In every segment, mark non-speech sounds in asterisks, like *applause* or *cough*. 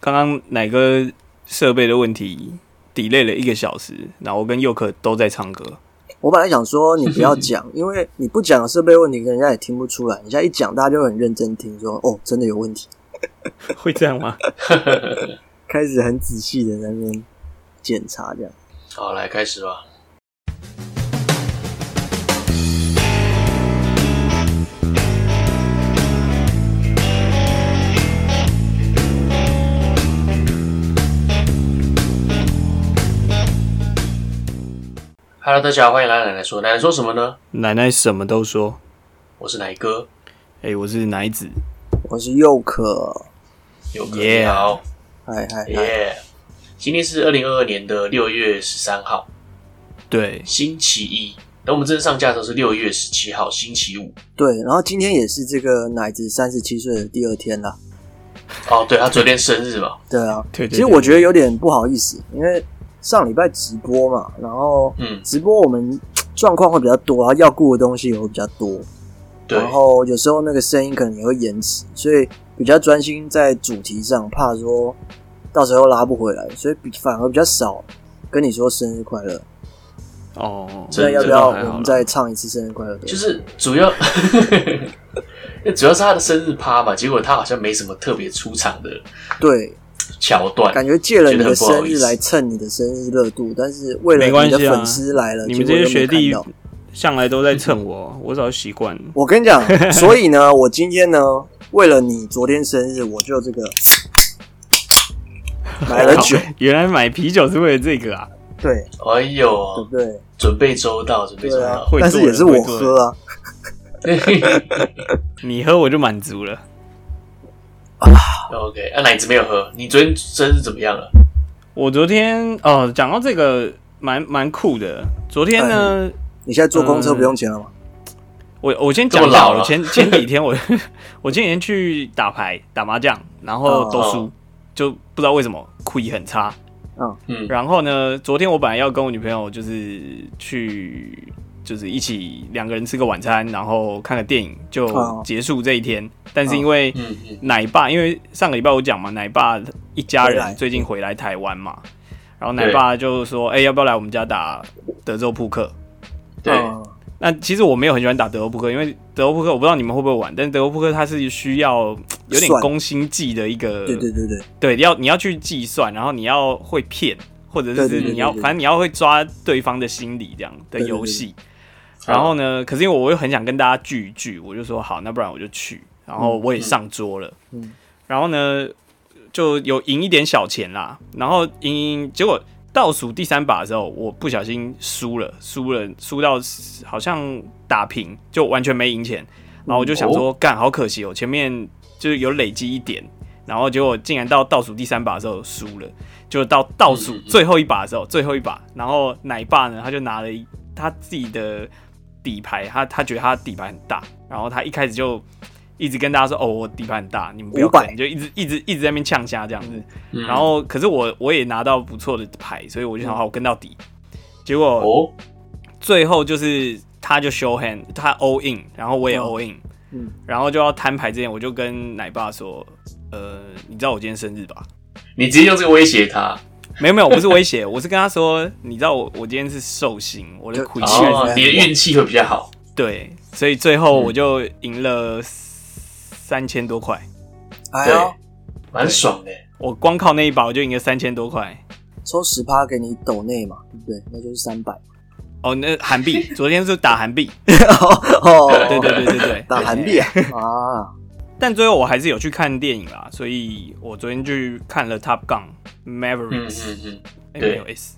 刚刚哪个设备的问题 delay 了一个小时，然后我跟佑可都在唱歌。我本来想说你不要讲，*laughs* 因为你不讲设备问题，人家也听不出来。你现在一讲，大家就很认真听说，说哦，真的有问题，*laughs* 会这样吗？*laughs* 开始很仔细的在那边检查，这样。好，来开始吧。Hello，大家好，欢迎来奶奶说。奶奶说什么呢？奶奶什么都说。我是奶哥，哎、欸，我是奶子，我是佑可，佑可你好，嗨嗨耶！今天是二零二二年的六月十三号，对，星期一。等我们正式上架的时候是六月十七号，星期五。对，然后今天也是这个奶子三十七岁的第二天了。哦，对，他昨天生日嘛？对啊，对，对，对，对。其实我觉得有点不好意思，因为。上礼拜直播嘛，然后嗯，直播我们状况会比较多，然后要顾的东西也会比较多，对，然后有时候那个声音可能也会延迟，所以比较专心在主题上，怕说到时候拉不回来，所以比反而比较少跟你说生日快乐。哦，那要不要我们再唱一次生日快乐？就是主要，*laughs* 主要是他的生日趴嘛，结果他好像没什么特别出场的，对。桥段感觉借了你的生日来蹭你的生日热度，但是为了你的粉丝来了，啊、你们这些学弟向来都在蹭我，我早习惯了。我跟你讲，*laughs* 所以呢，我今天呢，为了你昨天生日，我就这个 *laughs* 买了酒。原来买啤酒是为了这个啊？对，哎呦，对不对？准备周到，准备周到，啊、但是也是我喝啊，*laughs* 你喝我就满足了。啊，OK，啊，奶子没有喝。你昨天生日怎么样了？我昨天哦，讲到这个蛮蛮酷的。昨天呢，你现在坐公车不用钱了吗？嗯、我我先讲一下，我前 *laughs* 前几天我 *laughs* 我前几天去打牌打麻将，然后都输，就不知道为什么亏很差。嗯嗯，然后呢，昨天我本来要跟我女朋友就是去。就是一起两个人吃个晚餐，然后看个电影就结束这一天。Oh. 但是因为奶爸，因为上个礼拜我讲嘛，奶爸一家人最近回来台湾嘛，然后奶爸就说：“哎、欸，要不要来我们家打德州扑克？”对。那其实我没有很喜欢打德州扑克，因为德州扑克我不知道你们会不会玩，但是德州扑克它是需要有点攻心计的一个，对对对对，对，要你要去计算，然后你要会骗，或者是你要反正你要会抓对方的心理这样的游戏。然后呢？可是因为我又很想跟大家聚一聚，我就说好，那不然我就去。然后我也上桌了，嗯嗯、然后呢就有赢一点小钱啦。然后赢赢，结果倒数第三把的时候，我不小心输了，输了，输到好像打平，就完全没赢钱。然后我就想说，干、哦，好可惜哦，前面就是有累积一点，然后结果竟然到倒数第三把的时候输了，就到倒数最后一把的时候，最后一把，然后奶爸呢，他就拿了一他自己的。底牌，他他觉得他底牌很大，然后他一开始就一直跟大家说：“哦，我底牌很大，你们不要看。”就一直一直一直在那边呛虾这样子。嗯、然后，可是我我也拿到不错的牌，所以我就想好，我跟到底。结果哦，最后就是他就 show hand，他 all in，然后我也 all in，嗯，然后就要摊牌之前，我就跟奶爸说：“呃，你知道我今天生日吧？”你直接用这个威胁他。没有没有，我不是威胁，*laughs* 我是跟他说，你知道我我今天是寿星，我的亏欠，哦，你的运气会比较好。对，所以最后我就赢了三千多块，对，蛮爽的。我光靠那一把我就赢了三千多块，抽十趴给你抖内嘛，对不对？那就是三百。哦，那韩币，昨天是打韩币。*laughs* 哦，对对对对对，打韩币啊。啊但最后我还是有去看电影啦，所以我昨天去看了《Top Gun Maverick》。嗯嗯嗯，没有 S，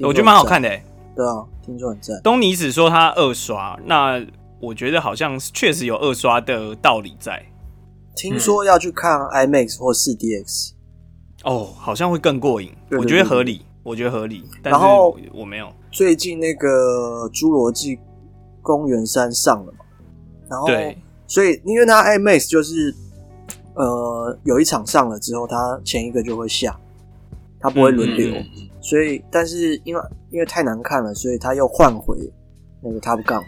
我觉得蛮好看的。对啊，听说很赞。东尼只说他二刷，那我觉得好像确实有二刷的道理在。听说要去看 IMAX 或 4DX，哦，好像会更过瘾。我觉得合理，我觉得合理。然后我没有。最近那个《侏罗纪公园三》上了嘛？然后对。所以，因为它 IMAX 就是，呃，有一场上了之后，他前一个就会下，他不会轮流。嗯嗯嗯、所以，但是因为因为太难看了，所以他又换回那个 Top Gun。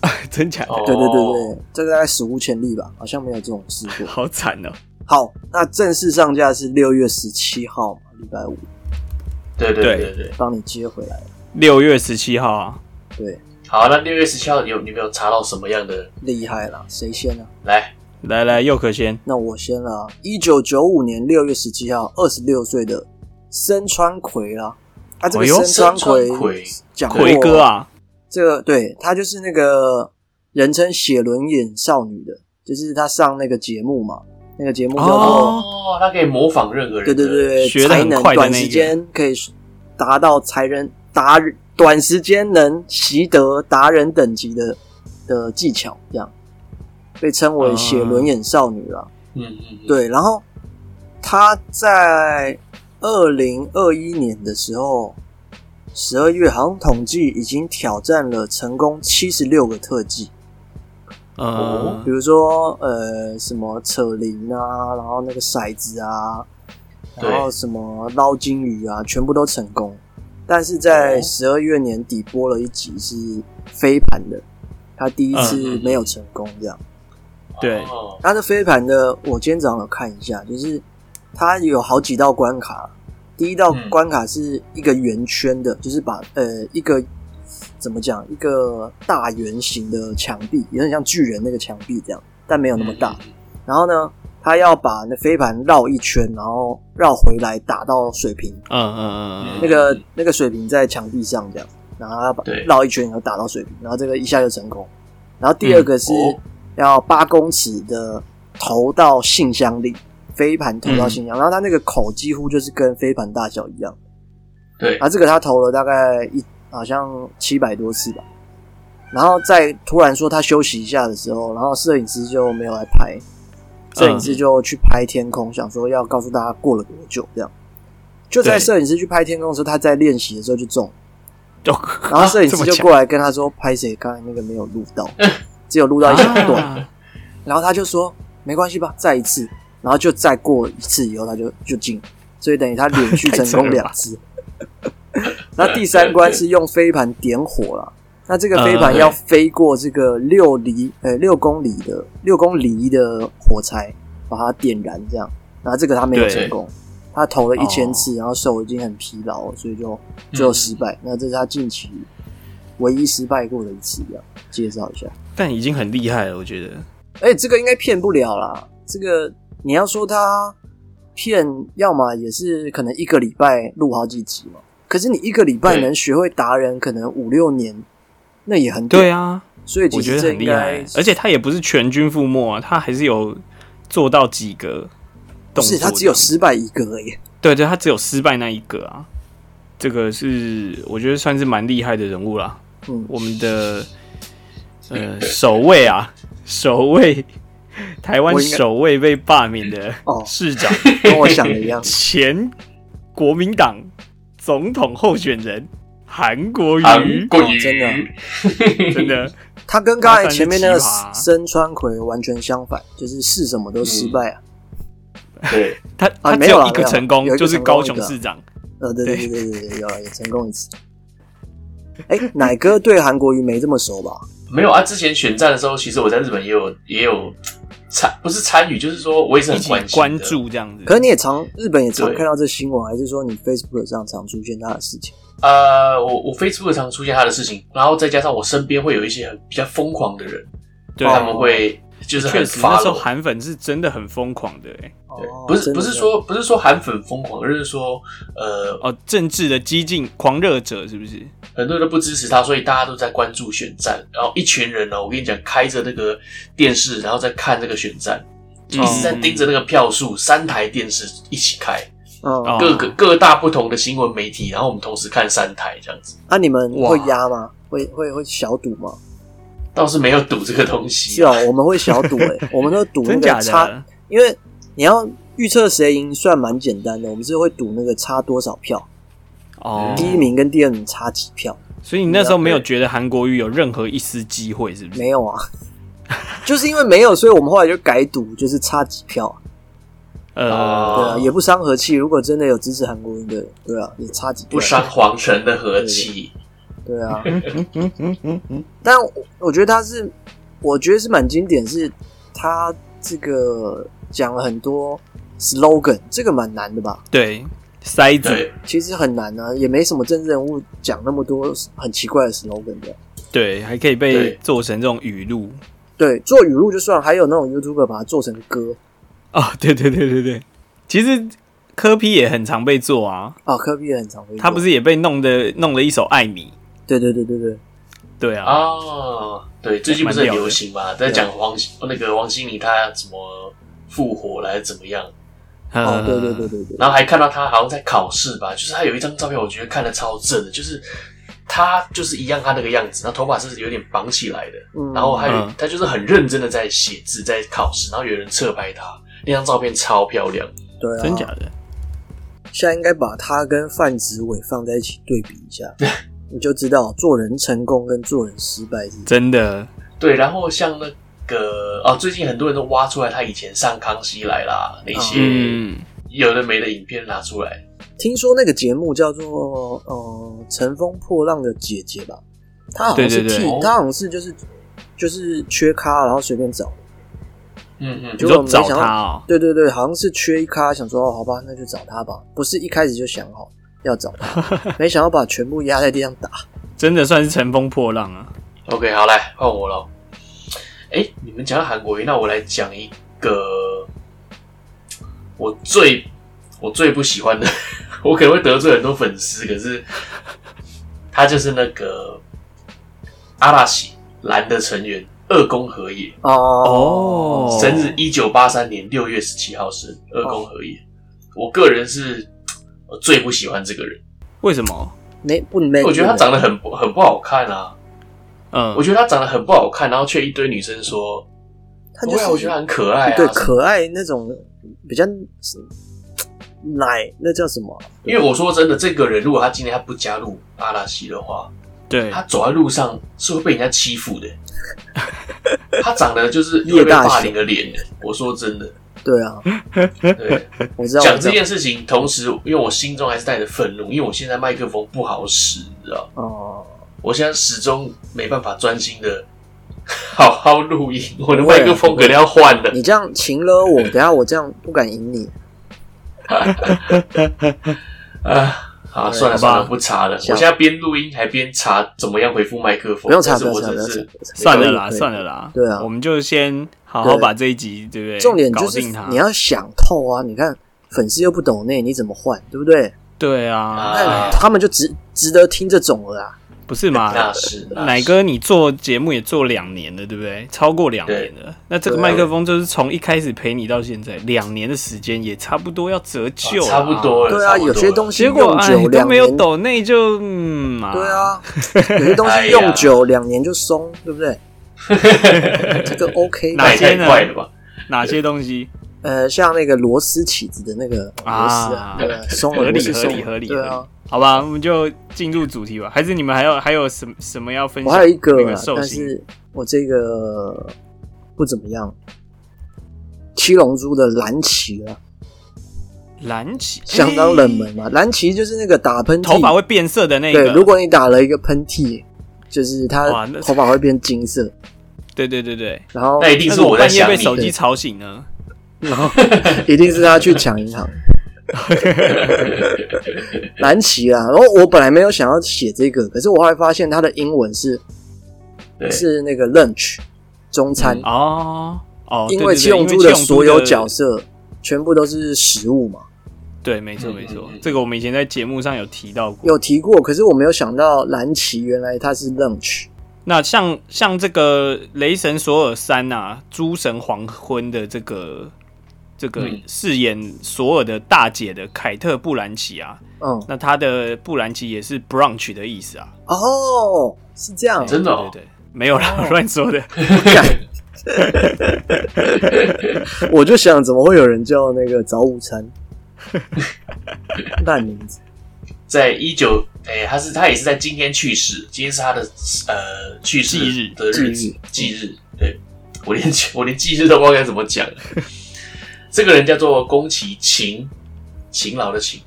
*laughs* 真假的？对对对对，这个大概史无前例吧，好像没有这种事过。好惨哦！好，那正式上架是六月十七号嘛，礼拜五。对对对对，帮你接回来。六月十七号啊，对。好，那六月十七号有你没有查到什么样的厉害了？谁先呢？来来来，佑可先。那我先了。一九九五年六月十七号，二十六岁的森川葵啦。啊，这个森川葵讲葵哥啊，这个对他就是那个人称写轮眼少女的，就是他上那个节目嘛，那个节目叫做哦，他可以模仿任何人，对对对，学才能短时间可以达到才人达人。短时间能习得达人等级的的技巧，这样被称为写轮眼少女了。嗯嗯，对。然后她在二零二一年的时候，十二月好像统计已经挑战了成功七十六个特技。嗯，比如说呃，什么扯铃啊，然后那个骰子啊，然后什么捞金鱼啊，全部都成功。但是在十二月年底播了一集是飞盘的，他第一次没有成功，这样。对，他的飞盘的，我今天早上有看一下，就是他有好几道关卡。第一道关卡是一个圆圈的，就是把呃一个怎么讲，一个大圆形的墙壁，有点像巨人那个墙壁这样，但没有那么大。然后呢，他要把那飞盘绕一圈，然后绕回来打到水平。嗯嗯嗯嗯，那个那个水平在墙壁上这样，然后要把绕一圈，然后打到水平，然后这个一下就成功。然后第二个是要八公尺的投到信箱里，飞盘投到信箱，然后他那个口几乎就是跟飞盘大小一样。对，啊这个他投了大概一好像七百多次吧。然后在突然说他休息一下的时候，然后摄影师就没有来拍。摄影师就去拍天空，想说要告诉大家过了多久。这样，就在摄影师去拍天空的时候，他在练习的时候就中，*laughs* 然后摄影师就过来跟他说：“拍谁？刚才那个没有录到，*laughs* 只有录到一小段。”然后他就说：“没关系吧，再一次。”然后就再过一次以后，他就就进，所以等于他连续成功两次。*laughs* 那第三关是用飞盘点火了。那这个飞盘要飞过这个六厘呃六公里的六公里的火柴，把它点燃，这样。然后这个他没有成功，他投了一千次，然后手已经很疲劳，所以就最后失败。那这是他近期唯一失败过的一次，这样介绍一下。但已经很厉害了，我觉得。哎，这个应该骗不了啦。这个你要说他骗，要么也是可能一个礼拜录好几集嘛。可是你一个礼拜能学会达人，可能五六年。那也很对啊，所以我觉得很厉害，而且他也不是全军覆没啊，他还是有做到几个动作，是他只有失败一个而已。对对，他只有失败那一个啊，这个是我觉得算是蛮厉害的人物啦。嗯，我们的呃首位啊，*laughs* 首位台湾首位被罢免的市长，跟我想的一样，*laughs* 前国民党总统候选人。韩国瑜，韩国瑜真的 *laughs* 真的，他跟刚才前面那个森川葵完全相反，就是试什么都失败啊。对 *laughs* 他，他只有一个成功，就是高雄市长。呃，对对对对对，有有成功一次。哎，奶哥对韩国瑜没这么熟吧？没有啊，之前选战的时候，其实我在日本也有也有参，不是参与，就是说我也是很关关注这样子。可是你也常日本也常看到这新闻，还是说你 Facebook 上常出现他的事情？呃，我我 Facebook 常出现他的事情，然后再加上我身边会有一些很比较疯狂的人，对，他们会就是很确实那时候韩粉是真的很疯狂的，哎，对，不是不是说不是说韩粉疯狂，而是说呃哦政治的激进狂热者是不是？很多人都不支持他，所以大家都在关注选战，然后一群人呢，我跟你讲，开着那个电视，然后再看这个选战，一直在盯着那个票数，三台电视一起开。哦，各个各大不同的新闻媒体，然后我们同时看三台这样子。那、啊、你们会压吗？会会会小赌吗？倒是没有赌这个东西。是啊，我们会小赌诶、欸，*laughs* 我们都赌那个差，因为你要预测谁赢算蛮简单的，我们是会赌那个差多少票。哦，第一名跟第二名差几票？*laughs* 所以你那时候没有觉得韩国瑜有任何一丝机会，是不是？没有啊，就是因为没有，所以我们后来就改赌，就是差几票。呃，对啊，也不伤和气。如果真的有支持韩国人的，对啊，也差几票，不伤皇城的和气。对啊，嗯嗯嗯嗯嗯但我觉得他是，我觉得是蛮经典，是他这个讲了很多 slogan，这个蛮难的吧？对，塞子其实很难啊，也没什么政治人物讲那么多很奇怪的 slogan 的。对，还可以被做成这种语录。对，做语录就算，还有那种 YouTuber 把它做成歌。*laughs* 哦，对对对对对，其实柯批也很常被做啊。哦，柯批也很常被做。他不是也被弄的弄了一首《艾米》？对对对对对。对啊，哦，对，最近不是很流行嘛，在讲王那个王心凌她怎么复活来怎么样？*laughs* 哦，对对对对对。然后还看到他好像在考试吧，就是他有一张照片，我觉得看的超正的，就是他就是一样他那个样子，然后头发是有点绑起来的，嗯、然后还有他就是很认真的在写字，在考试，然后有人侧拍她，那张照片超漂亮，对啊，真假的？现在应该把他跟范植伟放在一起对比一下。*laughs* 你就知道做人成功跟做人失败是真的。对，然后像那个哦，最近很多人都挖出来他以前上康熙来啦那些有的没的影片拿出来。嗯、听说那个节目叫做呃《乘风破浪的姐姐》吧？他好像是替，对对对，他好像是就是就是缺咖，然后随便找。嗯嗯，就没想到他、哦。对对对，好像是缺一咖，想说哦，好吧，那就找他吧。不是一开始就想好。要找他，*laughs* 没想到把全部压在地上打，真的算是乘风破浪啊。OK，好，来换我喽。哎、欸，你们讲到韩国瑜，那我来讲一个我最我最不喜欢的，*laughs* 我可能会得罪很多粉丝，可是他就是那个阿拉西蓝的成员二宫和也哦，生日一九八三年六月十七号生，二宫和也，我个人是。我最不喜欢这个人，为什么？没不没？我觉得他长得很很不好看啊。嗯，我觉得他长得很不好看，然后却一堆女生说他就是我觉得很可爱啊，对，可爱那种比较奶，那叫什么？因为我说真的，这个人如果他今天他不加入阿拉西的话，对，他走在路上是会被人家欺负的。*laughs* 他长得就是会被霸凌的脸，我说真的。对啊，对，我知道。讲这件事情，同时，因为我心中还是带着愤怒，因为我现在麦克风不好使，你知道？哦，我现在始终没办法专心的 *laughs* 好好录音，我的麦克风可能要换了。你这样擒了我，等下我这样不敢赢你。*laughs* 啊。好，算了算了，不查了。我现在边录音还边查怎么样回复麦克风。不用查，不用查，算了啦，算了啦。对啊，我们就先好好把这一集，对不对？重点就是你要想透啊！你看粉丝又不懂那，你怎么换？对不对？对啊，那他们就值值得听这种了啊。不是吗？*laughs* 那是奶哥，你做节目也做两年了，对不对？超过两年了。那这个麦克风就是从一开始陪你到现在两年的时间，也差不多要折旧了。差不多了。对啊，有些东西用久都没有抖内就嗯嘛。对啊，有些东西用久两年就松，对不对？*laughs* 这个 OK。哪些呢？哪些东西？呃，像那个螺丝起子的那个螺丝啊，对松合理合理合理。对啊。好吧，我们就进入主题吧。还是你们还有还有什么什么要分享？我还有一个，但是我这个不怎么样。七龙珠的蓝旗啊，蓝旗相当冷门嘛。蓝旗就是那个打喷嚏头发会变色的那个。对，如果你打了一个喷嚏，就是他头发会变金色。对对对对，然后那一定是我半夜被手机吵醒呢。然后 *laughs* 一定是他去抢银行。*laughs* 蓝旗啊，然后我本来没有想要写这个，可是我后来发现它的英文是是那个 lunch 中餐哦哦，因为七龙珠的所有角色全部都是食物嘛。对，没错没错，这个我们以前在节目上有提到过，有提过，可是我没有想到蓝旗原来它是 lunch。那像像这个雷神索尔三啊，诸神黄昏的这个。这个饰演索尔的大姐的凯特·布兰奇啊，嗯，那她的布兰奇也是 brunch 的意思啊。哦，是这样，真的？对对，没有啦，乱说的。*laughs* 我就想，怎么会有人叫那个早午餐？烂名字。在一九，哎，他是他也是在今天去世，今天是他的呃去世日的日子，忌日。对，我连我连忌日都不知道该怎么讲。这个人叫做宫崎勤，勤劳的勤。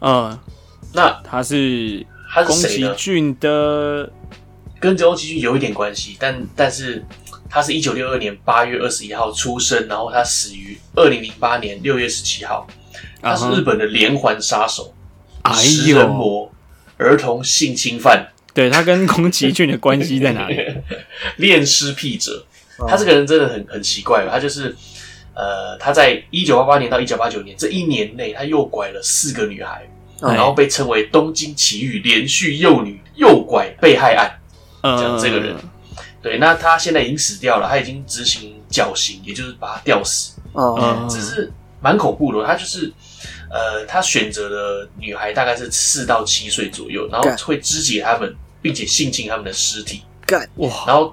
嗯，那他是他是宫崎骏的，跟宫崎骏有一点关系，但但是他是一九六二年八月二十一号出生，然后他死于二零零八年六月十七号。他是日本的连环杀手，食人魔，儿童性侵犯。对，他跟宫崎骏的关系在哪里？*laughs* 恋尸癖者，他这个人真的很很奇怪。他就是呃，他在一九八八年到一九八九年这一年内，他诱拐了四个女孩，然后被称为东京奇遇连续幼女诱拐被害案。讲这个人。对，那他现在已经死掉了，他已经执行绞刑，也就是把他吊死。嗯，嗯，只是蛮恐怖的。他就是，呃，他选择的女孩大概是四到七岁左右，然后会肢解他们，并且性侵他们的尸体。干哇！然后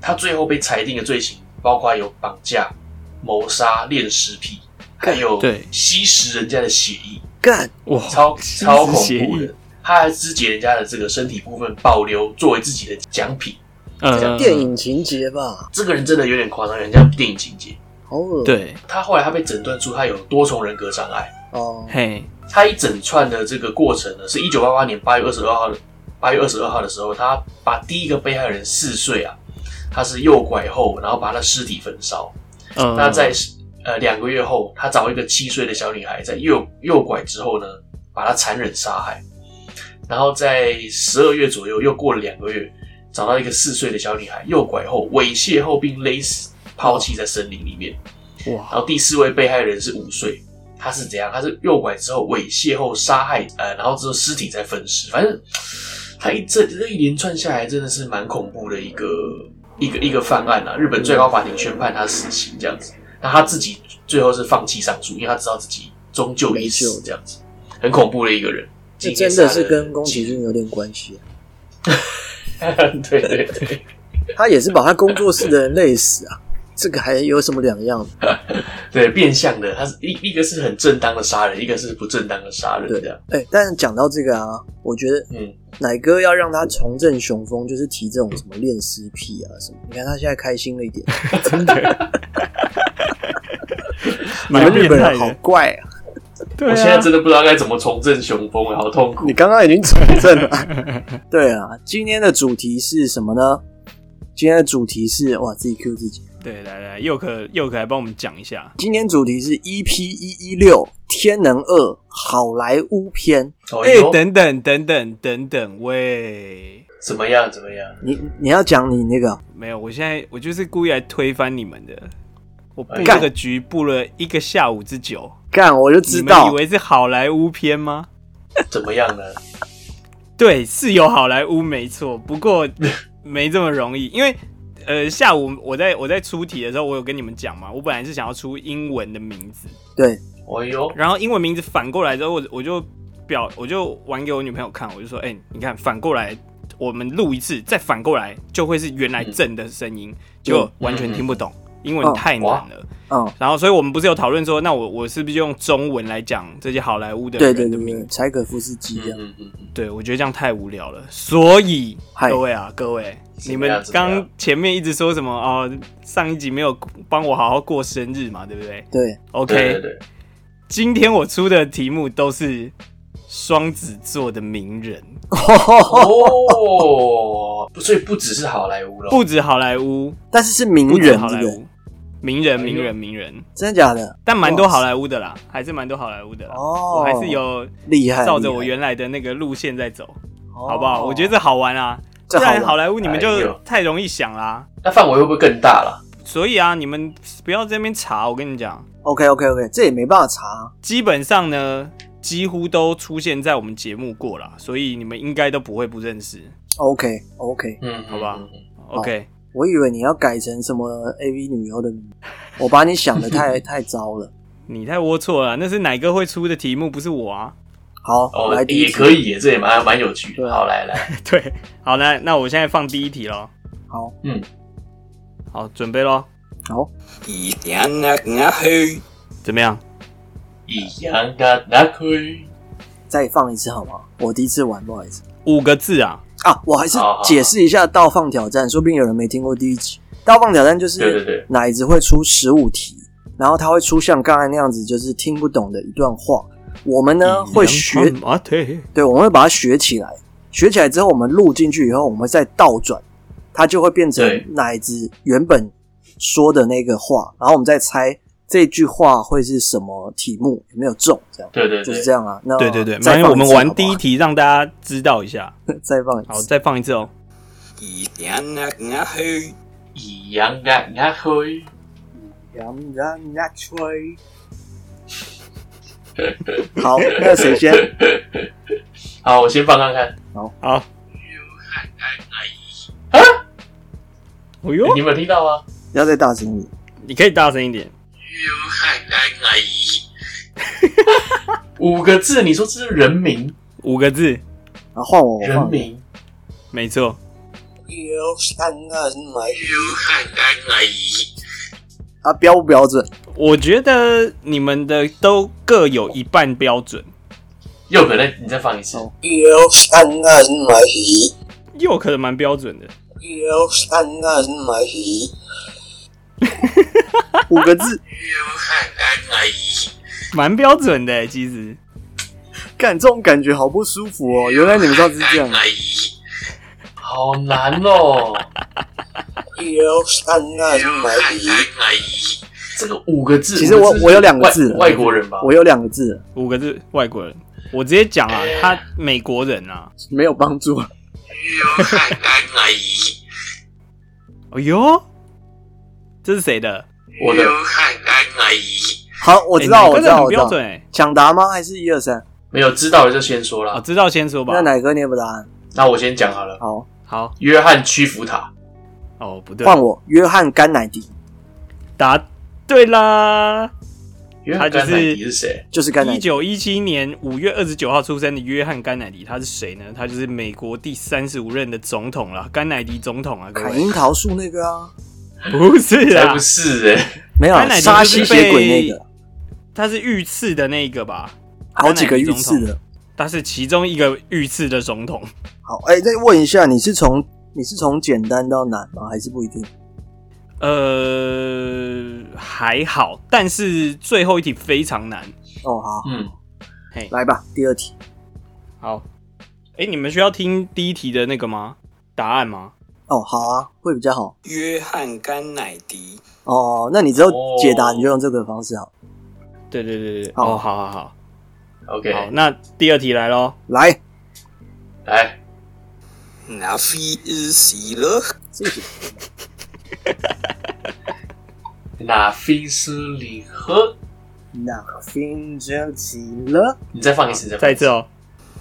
他最后被裁定的罪行包括有绑架、谋杀、恋尸癖，还有对吸食人家的血液。干哇！超超恐怖的。他还肢解人家的这个身体部分，保留作为自己的奖品。像电影情节吧，这个人真的有点夸张，人家电影情节。好恶。对，他后来他被诊断出他有多重人格障碍。哦，嘿，他一整串的这个过程呢，是一九八八年八月二十二号的八月二十二号的时候，他把第一个被害人四岁啊，他是诱拐后，然后把他尸体焚烧。嗯，那在呃两个月后，他找一个七岁的小女孩，在诱诱拐之后呢，把她残忍杀害。然后在十二月左右，又过了两个月。找到一个四岁的小女孩，诱拐后猥亵后并勒死，抛弃在森林里面。哇！然后第四位被害人是五岁，他是怎样？他是诱拐之后猥亵后杀害，呃，然后之后尸体再分尸。反正他一这这一连串下来，真的是蛮恐怖的一个一个一个犯案啊！日本最高法庭宣判他死刑这样子，那他自己最后是放弃上诉，因为他知道自己终究一死这样子，很恐怖的一个人。这真的是跟宫崎骏有点关系啊。*laughs* 对对对，*laughs* 他也是把他工作室的人累死啊，这个还有什么两样？*laughs* 对，变相的，他是一一个是很正当的杀人，一个是不正当的杀人，对样。哎、欸，但是讲到这个啊，我觉得，嗯，奶哥要让他重振雄风，就是提这种什么恋尸癖啊什么。你看他现在开心了一点，*laughs* 真的。*laughs* 你们日本人好怪啊！对啊，我现在真的不知道该怎么重振雄风，好痛苦。你刚刚已经重振了。对啊，今天的主题是什么呢？今天的主题是哇，自己 Q 自己。对，来来，又可又可来帮我们讲一下。今天主题是 EP 一一六《天能二好莱坞篇》。哎、欸，等等等等等等，喂，怎么样？怎么样？你你要讲你那个？没有，我现在我就是故意来推翻你们的。我布这个局布了一个下午之久。干，我就知道，你们以为是好莱坞片吗？怎么样呢？*laughs* 对，是有好莱坞没错，不过没这么容易，因为呃，下午我在我在出题的时候，我有跟你们讲嘛，我本来是想要出英文的名字，对，哎呦，然后英文名字反过来之后，我我就表我就玩给我女朋友看，我就说，哎、欸，你看反过来，我们录一次，再反过来就会是原来正的声音，就、嗯、完全听不懂。嗯英文太难了，嗯，然后所以我们不是有讨论说，那我我是不是用中文来讲这些好莱坞的人的名字？柴可夫斯基这样，嗯嗯嗯，对，我觉得这样太无聊了。所以各位啊，各位，你们刚前面一直说什么哦？上一集没有帮我好好过生日嘛，对不对？对，OK，对对对，今天我出的题目都是双子座的名人。哦，*laughs* 所以不只是好莱坞了，不止好莱坞，但是是名人好莱坞。名人，名人，名人，真的假的？但蛮多好莱坞的啦，还是蛮多好莱坞的啦。哦，我还是有厉害，照着我原来的那个路线在走，好不好？我觉得这好玩啊，不然好莱坞你们就太容易想啦。那范围会不会更大了？所以啊，你们不要在那边查，我跟你讲。OK，OK，OK，这也没办法查。基本上呢，几乎都出现在我们节目过了，所以你们应该都不会不认识。OK，OK，嗯，好吧，OK。我以为你要改成什么 AV 女优的名字，我把你想的太 *laughs* 太糟了。你太龌龊了，那是哪个会出的题目，不是我啊。好，哦，来第一题也可以耶，这也蛮蛮有趣的。好，来来，*laughs* 对，好，那那我现在放第一题喽。好，嗯，好，准备喽。好，一样的那去，怎么样？一样的那去，再放一次好吗？我第一次玩，不好意思。五个字啊。啊，我还是解释一下倒放挑战，说不定有人没听过第一集。倒放挑战就是奶子会出十五题，然后他会出像刚才那样子，就是听不懂的一段话。我们呢会学，对，我们会把它学起来。学起来之后，我们录进去以后，我们再倒转，它就会变成奶子原本说的那个话，然后我们再猜这句话会是什么题目，有没有中？这样，对对，就是这样啊。那对对对，那我们玩第一题，让大家知道一下。*laughs* 再放一次，好，再放一次哦。一两啊啊嘿，一两啊啊嘿，一两啊啊吹。好，那谁先？*laughs* 好，我先放看看。好，好。啊？哎呦，你有没有听到吗？你要再大声一点，你可以大声一点。五个字，你说这是人名？五个字，啊，换我，人名，没错。啊，标不标准？我觉得你们的都各有一半标准。又可能，你再放一次。又可能蛮标准的。五个字，*laughs* 蛮标准的。其实，干这种感觉好不舒服哦。原来你们知道是这样，好难哦。这个五个字，其实我我有两个字，外国人吧？我有两个字，五个字，外国人。我直接讲啊，他美国人啊，没有帮助。哎呦，*laughs* 这是谁的？我的。好，我知道，我知道，我知道。抢答吗？还是一二三？没有，知道的就先说了。知道先说吧。那哪个念不答案？那我先讲好了。好，好。约翰屈服塔。哦，不对，换我。约翰甘乃迪。答对啦。约翰甘乃迪是谁？就是甘乃迪。一九一七年五月二十九号出生的约翰甘乃迪，他是谁呢？他就是美国第三十五任的总统了，甘乃迪总统啊。凯樱桃树那个啊？不是啊，不是哎、欸，没有。甘乃迪沙西血鬼那个，他是遇刺的那个吧？好几个遇刺的，他是其中一个遇刺的总统。好，哎、欸，再问一下，你是从你是从简单到难吗？还是不一定？呃，还好，但是最后一题非常难哦。好，嗯，嘿，来吧，第二题。好，哎、欸，你们需要听第一题的那个吗？答案吗？哦，好啊，会比较好。约翰甘乃迪。哦，那你只有解答，你就用这个方式好。对对对对，好哦，好好好，OK。好，那第二题来喽，来，来，那飞日西了。*laughs* 那菲斯里赫，那菲就起了。你再放一次，再一次哦。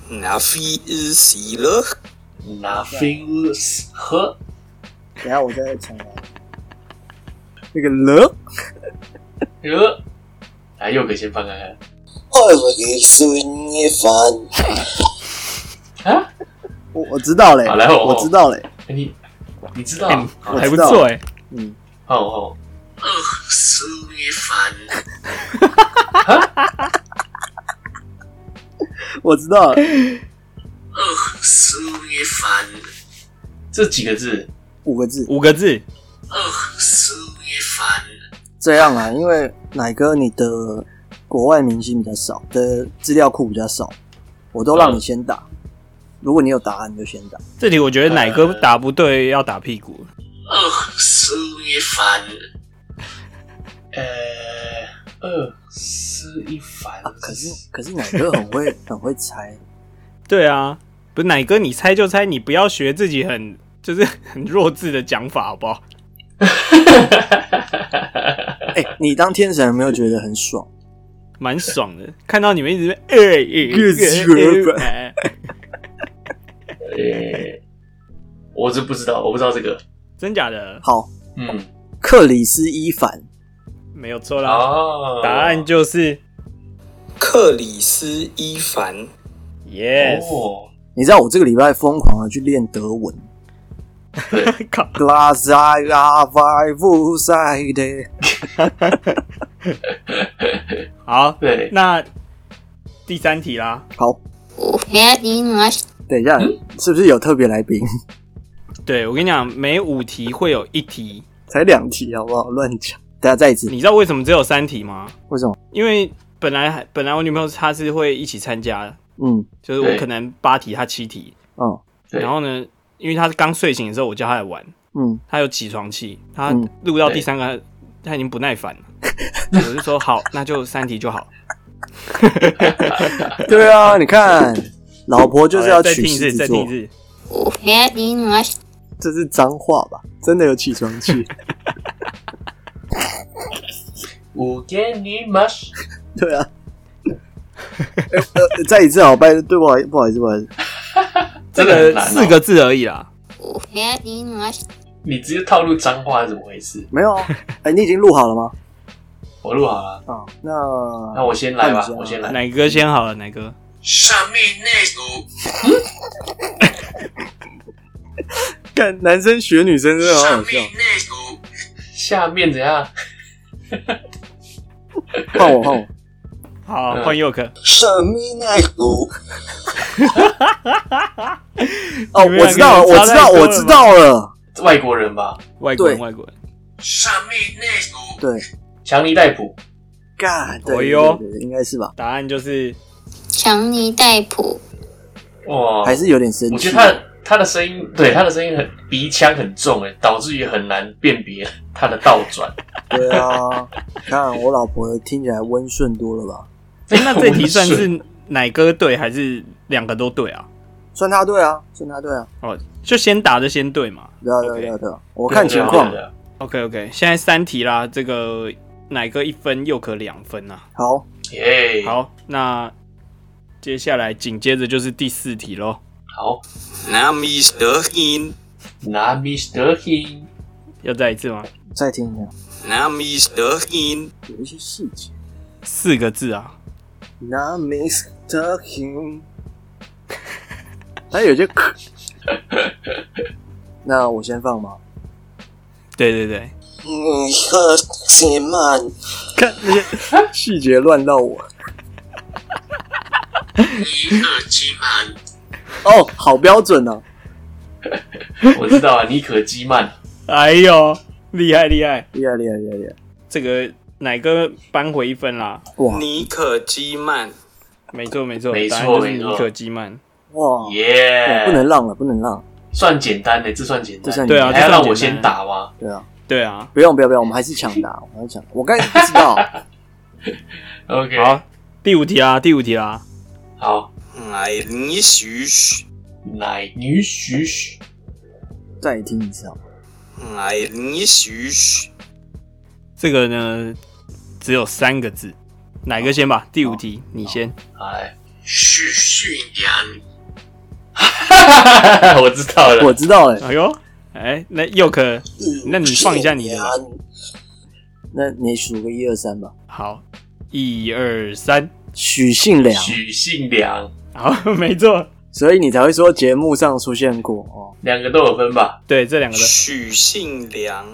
那菲日西了，那菲日赫。等下我再重来。那个了，了，来又可以先放看看。啊？我我知道嘞，好来我我知道嘞。你你知道？还不错哎。嗯，好好。二十一番，*laughs* 我知道了。二十一番，这几个字？五个字。五个字。二十一番。这样啊，因为奶哥你的国外明星比较少，的资料库比较少，我都让你先打。如果你有答案，你就先打。这题我觉得奶哥答不对，要打屁股。二十一番。呃，二思一凡、啊，可是可是奶哥很会 *laughs* 很会猜，对啊，不是奶哥，你猜就猜，你不要学自己很就是 *laughs* 很弱智的讲法，好不好？*laughs* 哎、欸，你当天神有没有觉得很爽？蛮爽的，看到你们一直哎哎哎，我是不知道，我不知道这个，真假的？好，嗯，克里斯伊凡。没有错啦，oh. 答案就是克里斯伊凡。Yes，、oh. 你知道我这个礼拜疯狂的去练德文。*laughs* 好，对，那第三题啦。好，等一下，是不是有特别来宾？对，我跟你讲，每五题会有一题，才两题，好不好？乱讲。大家再一次，你知道为什么只有三题吗？为什么？因为本来本来我女朋友她是会一起参加的，嗯，就是我可能八题，他七题，嗯，然后呢，因为他刚睡醒的时候，我叫他来玩，嗯，他有起床气，他录到第三个，嗯、他已经不耐烦了。我就说好，那就三题就好。*laughs* 对啊，你看，老婆就是要取狮子座。再听一次，再听一次。这是脏话吧？真的有起床气。我给你 mush。对啊。呃，*laughs* 再一次好，拜，对不好意思，不好意思，不好意思。*laughs* 这个四个字而已啦。你直接套路脏话是怎么回事？没有啊，*laughs* 哎，你已经录好了吗？我录好了。啊，那那我先来吧，我先来。哪哥先好了？哪哥？上面那个。看男生学女生真的好好笑。下面怎样？换我，换我。好，换佑可。上面那个。*laughs* 哦，我知道了，我知道，我知道了。外国人吧？外国人，外国人。上面那个。对。强尼戴普。God，对哟，应该是吧？答案就是强尼戴普。哇，还是有点生气。我觉得他他的声音，对他的声音很鼻腔很重，哎，导致于很难辨别他的倒转。对啊，*laughs* 看我老婆听起来温顺多了吧？哎，*laughs* 那这题算是奶哥对，还是两个都对啊？算他对啊，算他对啊。哦，就先答的先对嘛。对啊，对啊，对啊。我看情况。OK OK，现在三题啦，这个奶哥一分，又可两分啊？好，耶，好，那接下来紧接着就是第四题喽。好，那 Mr. Hin，那 Mr. Hin，要再一次吗？再听一下。那 Mr. Hin，有一些细节，四个字啊。那 Mr. Hin，还有些可。*laughs* 那我先放吗？对对对。你可极慢，看那些 *laughs* 细节乱到我。你可极慢。哦，好标准哦。*laughs* 我知道啊，你可基曼。哎呦，厉害厉害厉害厉害厉害厉害！这个哪个扳回一分啦？哇，尼可基曼，没错没错，没错尼可基曼。哇耶！不能让了，不能让。算简单的，这算简单。这算对啊，还要让我先打吗？对啊，对啊，不用不用不用，我们还是抢答，我们抢。我刚才不知道。*laughs* OK，好，第五题啊，第五题啊。好，奶女许许，奶女许许，再听一次。奶女许许，这个呢只有三个字，哪个先吧？第五题你先。来，许许娘。我知道了，我知道了。哎呦，哎，那又可，那你放一下你的，那你数个一二三吧。好，一二三，许信良，许信良，好，*laughs* 没错，所以你才会说节目上出现过哦。两个都有分吧？对，这两个都。许信良，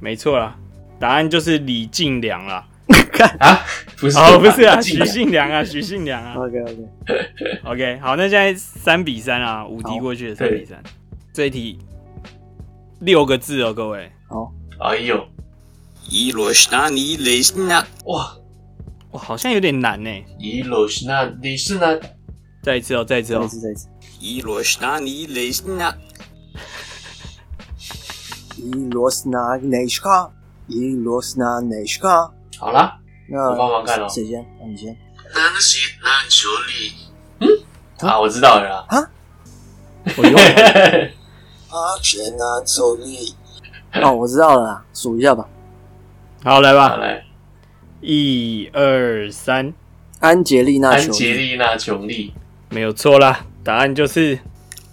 没错啦，答案就是李进良啦。啊，不是哦，不是啊，许信良啊，许信良啊。OK OK OK，好，那现在三比三啊，五题过去了，三比三。这一题六个字哦，各位。好，哎呦，伊罗什纳尼雷斯纳，哇。哇，好像有点难呢。伊罗什纳雷斯纳，再一次哦，再一次哦，再一次，再一次。伊罗什纳尼雷斯纳，伊罗什纳雷斯卡，伊罗什纳雷斯卡。好了，那我帮忙看了。谁先？那你先。那是篮球里。嗯？啊，我知道了啦。啊？我用。阿全拿球里。*laughs* 哦，我知道了啦，数一下吧。好，来吧。来，一二三。安杰丽娜·安杰丽娜·裘丽，没有错啦，答案就是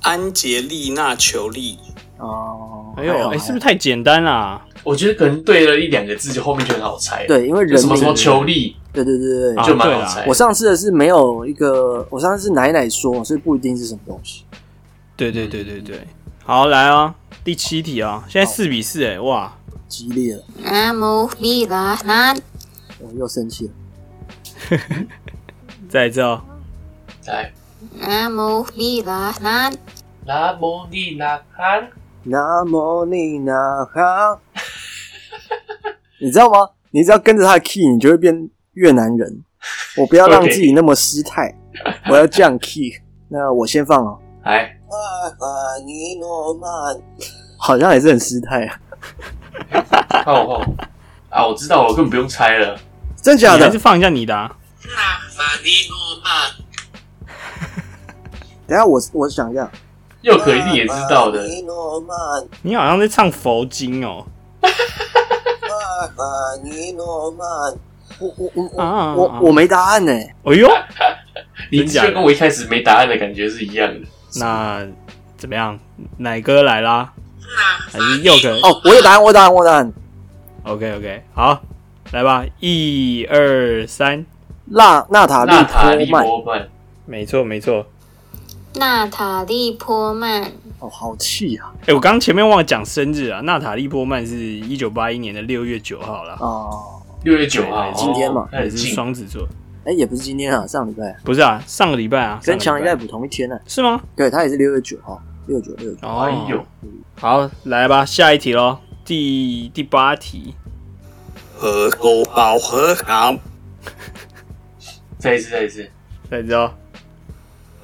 安杰丽娜·裘丽。哦，哎呦，哎，是不是太简单啦？我觉得可能对了一两个字，就后面就很好猜。对，因为人什么什么球力，对对对对，就蛮好猜。我上次的是没有一个，我上次是奶奶说，所以不一定是什么东西。对对对对对，好来啊，第七题啊，现在四比四，哎，哇，激烈了。那么比拉那，我又生气了。*laughs* 再一次哦，来。那么比拉那，那么你哪看？那么你哪好？你知道吗？你只要跟着他的 key，你就会变越南人。我不要让 *laughs* 自己那么失态.我要降 key。那我先放哦。来。好像还是很失态啊。*laughs* 哦哦啊！我知道，我根本不用猜了，真假的？还是放一下你的啊？等下我我想一下，又可一定也知道的。你好像在唱佛经哦。*laughs* 我我我我我我没答案呢。哎呦，*laughs* 你就跟我一开始没答案的感觉是一样的。那怎么样？奶哥来啦？还是又可？哦，我有答案，我有答案，我有答案。OK OK，好，来吧，一二三，纳纳塔纳塔利波曼，没错没错，纳塔莉波曼。哦，好气啊！哎、欸，我刚刚前面忘了讲生日啊，娜塔莉波曼是一九八一年的六月九号啦。哦，六月九号，今天嘛，也是双子座。哎、欸，也不是今天啊，上礼拜。不是啊，上个礼拜啊，跟强尼戴普同一天呢、啊。是吗？对，他也是六月九号，六九六九。哎呦。好，来吧，下一题喽，第第八题。河沟包河港，再一次，再一次，再一次哦。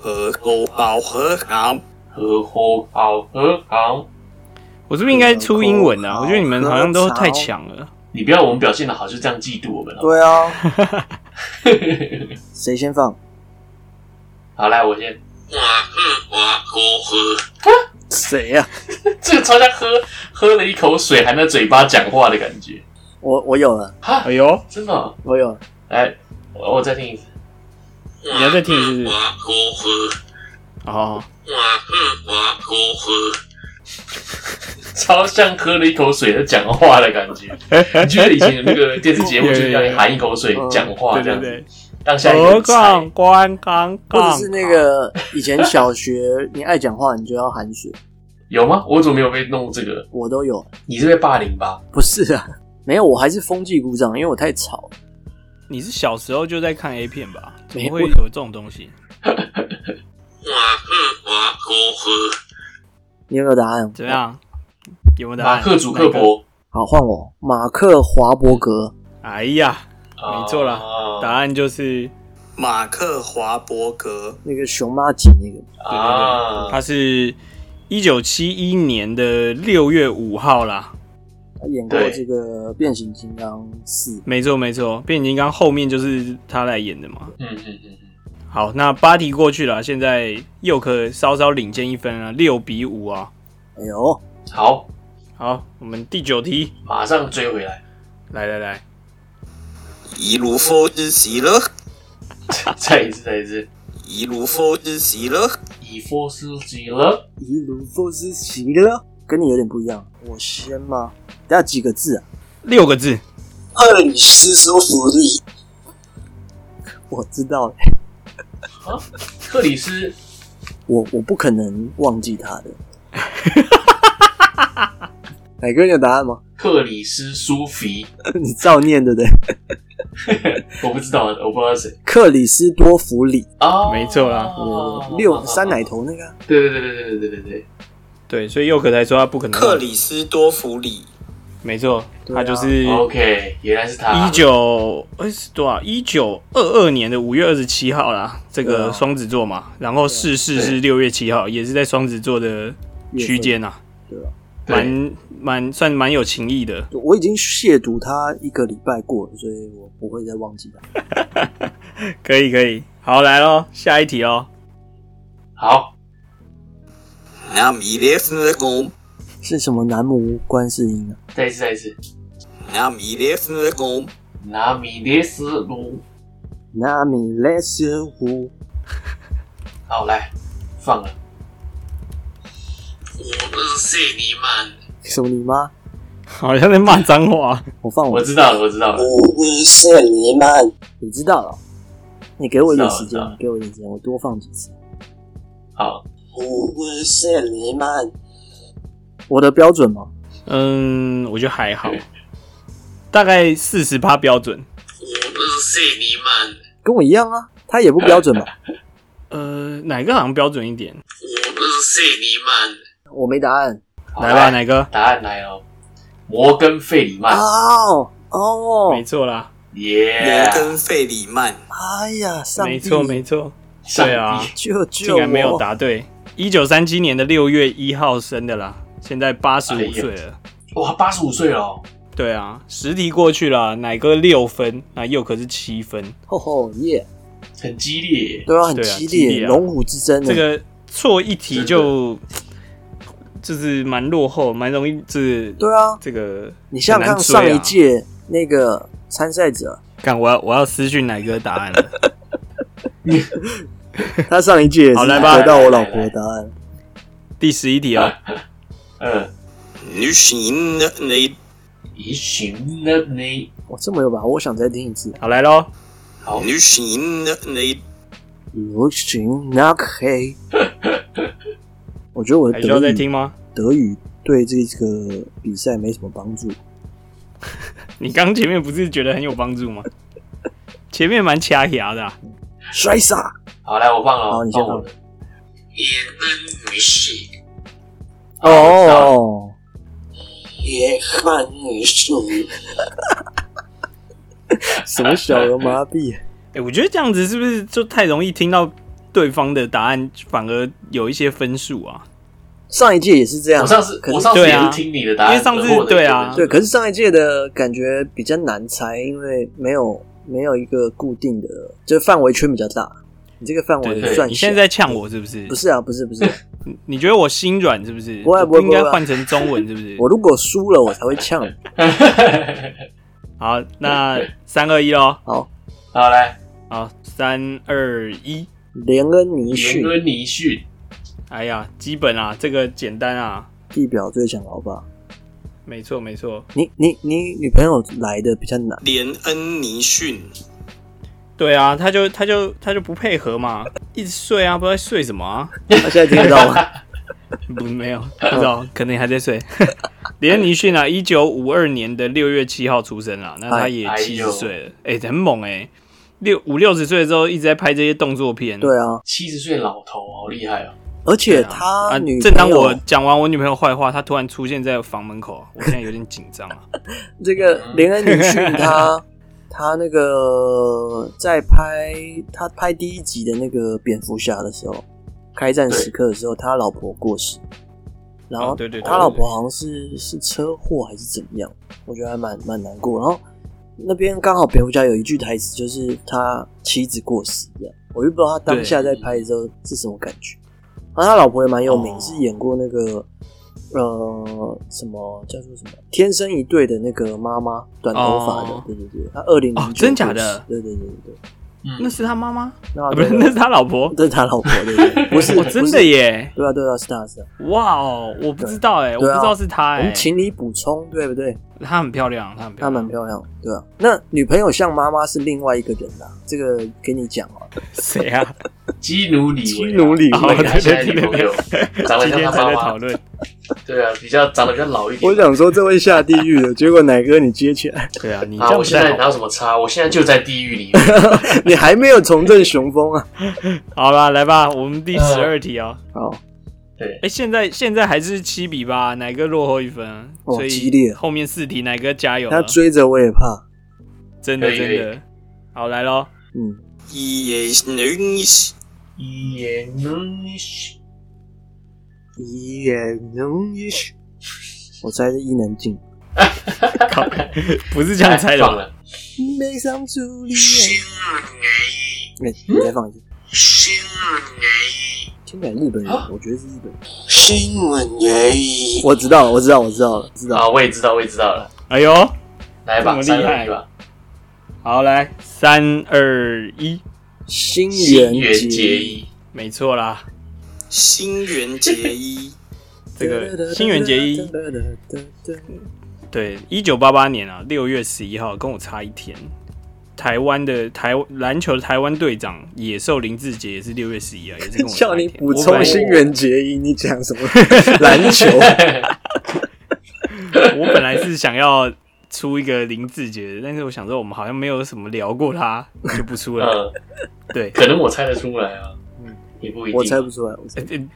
荷包包荷港，荷包荷港。我是不是应该出英文啊？我觉得你们好像都太强了。你不要我们表现的好，就这样嫉妒我们了。对啊。谁先放？好，来我先。哇喝哇喝喝。谁呀？这个超像喝喝了一口水，含在嘴巴讲话的感觉。我我有了，哈，哎呦，真的，我有了。来，我我再听一次。你要再听一次？哇喝喝。哦。哇喝哇喝喝。*laughs* 超像喝了一口水在讲话的感觉。*laughs* 你觉得以前有那个电视节目，*laughs* 就是要你含一口水讲话这样子？当下一个杠关杠，或者是那个以前小学，你爱讲话，你就要含水。有吗？我怎么没有被弄这个？我都有。你是被霸凌吧？不是啊，没有，我还是风纪股长，因为我太吵。你是小时候就在看 A 片吧？怎么会有这种东西？哇喝哇喝喝。你有没有答案？怎么样？有没有答案？马克·祖克伯。好，换我。马克·华伯格。哎呀，没错啦，答案就是马克·华伯格，那个熊妈姐那个。啊，他是一九七一年的六月五号啦。他演过这个变形金刚四。没错没错，变形金刚后面就是他来演的嘛。嗯嗯嗯嗯。好，那八题过去了，现在又可稍稍领先一分了，六比五啊。哎呦，好，好，我们第九题。马上追回来。来来来，一路佛之喜乐，*laughs* 再一次，再一次，一路佛之喜乐，以佛之喜乐，一路佛之喜乐，跟你有点不一样。我先吗？等下几个字啊？六个字。克里斯舒福利，我知道了。啊，克里斯，我我不可能忘记他的。哪个人有答案吗？克里斯苏菲，*laughs* 你照念对不对？*laughs* 我不知道，我不知道谁。克里斯多弗里啊，没错啦，六三奶头那个。对对对对对对对对对对，所以佑可才说他不可能。克里斯多弗里，没错，他就是 OK，原来是他。一九哎是多少？一九二二年的五月二十七号啦，这个双子座嘛，然后逝世是六月七号，也是在双子座的区间呐。对啊。蛮蛮算蛮有情义的。我已经亵渎他一个礼拜过了，所以我不会再忘记他。*laughs* 可以可以，好来喽，下一题哦。好。南无列斯公是什么南无观世音啊？再一次再一次。南无列斯公南米列斯路。南无列斯湖。好，来放了。我不是你们，什么你妈？好像在骂脏话。我放我，我知道了，我知道了。我不是你们，你知道了？你给我一点时间，给我一点时间，我多放几次。好。我不是你们，我的标准吗？嗯，我觉得还好，大概四十趴标准。我不是你们，跟我一样啊，他也不标准吧？*laughs* 呃，哪个好像标准一点？我不是你们。我没答案，来吧，哪个？答案来哦，摩根·费里曼。哦哦，没错啦，耶，摩根·费里曼。哎呀，上帝，没错没错，对啊，就就竟然没有答对。一九三七年的六月一号生的啦，现在八十五岁了。哇，八十五岁了。对啊，十题过去了，奶哥六分，那又可是七分。吼吼耶，很激烈。对啊，很激烈，龙虎之争。这个错一题就就是蛮落后，蛮容易是。对啊，这个你想想看上一届那个参赛者，看我要我要私讯奶哥答案了。*laughs* *laughs* 他上一句也是得到我老婆的答案。第十一题啊，*laughs* 嗯，你行了你，你行了你，我这么有把握，我想再听一次。好来喽，好，你行了你，你行那黑。*laughs* 我觉得我的德语在听吗？德语对这个比赛没什么帮助。你刚前面不是觉得很有帮助吗？前面蛮掐牙的。摔傻！好，来我放了。好，你先放。延恩女士。哦。延安女士。*laughs* 什么小儿麻痹？*laughs* 哎，我觉得这样子是不是就太容易听到对方的答案，反而有一些分数啊？上一届也是这样。我上次，我上次也是听你的答案，因为上次对啊，对。可是上一届的感觉比较难猜，因为没有。没有一个固定的，就范围圈比较大。你这个范围算，你现在在呛我是不是？不是啊，不是不是。*laughs* 你觉得我心软是不是？不会不会，应该换成中文是不是？*laughs* 我如果输了，我才会呛。*laughs* 好，那三二一喽。好，好来，好，三二一。连恩尼逊，连恩尼逊。哎呀，基本啊，这个简单啊。地表最强老爸。没错，没错。你你你女朋友来的比较难。连恩尼逊，对啊，他就他就他就不配合嘛，一直睡啊，不知道在睡什么啊。他现在听得到吗？*laughs* 不，没有，不知道，可能还在睡。*laughs* 连恩尼逊啊，一九五二年的六月七号出生啊，那他也七十岁了，哎，很猛哎，六五六十岁的时候一直在拍这些动作片。对啊，七十岁老头，好厉害啊。而且他女、啊啊，正当我讲完我女朋友坏话，他突然出现在房门口，我现在有点紧张啊。*laughs* 这个连恩女婿，*laughs* 他他那个在拍他拍第一集的那个蝙蝠侠的时候，开战时刻的时候，他老婆过世，然后对对，他老婆好像是是车祸还是怎么样，我觉得还蛮蛮难过。然后那边刚好蝙蝠侠有一句台词，就是他妻子过世这样，我就不知道他当下在拍的时候是什么感觉。啊，他老婆也蛮有名，是演过那个呃什么叫做什么《天生一对》的那个妈妈，短头发的，对对对，他二零真假的？对对对对，那是他妈妈？不是，那是他老婆，*laughs* 这是他老婆，对对，*laughs* 不是，真的耶？对啊对啊，是他是。哇哦，我不知道哎，我不知道是他哎，我们请你补充，对不对？她很漂亮，她很漂亮，她蛮漂亮，对啊。那女朋友像妈妈是另外一个人啦，这个给你讲啊。谁啊？*laughs* 基努里维，基努里维，他现在女朋友长得像他妈妈。讨论。对啊，比较长得比较老一点。我想说这会下地狱的，结果奶哥你接起来。对啊，你啊，我现在哪有什么差？我现在就在地狱里面。*laughs* 你还没有重振雄风啊？*laughs* 好了，来吧，我们第十二题啊。好。对，哎，现在现在还是七比八，奶哥落后一分，所以激烈。后面四题，奶哥加油。他追着我也怕，真的真的。好，来喽。嗯。一言能行，一言能行，一言能行。我猜是伊能静。*laughs* 靠，不是这样猜的。悲伤处理。哎，你再放一次。新闻听起来日本人，我觉得是日本人。新闻耶！我知道了，我知道，我知道了，知道啊，我也知道，我也知道了。哎呦，来吧，这么厉害吧？好，来，三二一，新垣结衣，没错啦，新垣结衣，*laughs* 这个新垣结衣，对，一九八八年啊，六月十一号，跟我差一天。台湾的台篮球的台湾队长野兽林志杰也是六月十一啊，也是跟我 *laughs* 叫你补充新垣结衣，你讲什么？*laughs* 篮球？我本来是想要出一个林志杰，但是我想说我们好像没有什么聊过他，*laughs* 就不出来。对，可能我猜得出来啊。嗯也不一定，我猜不出来。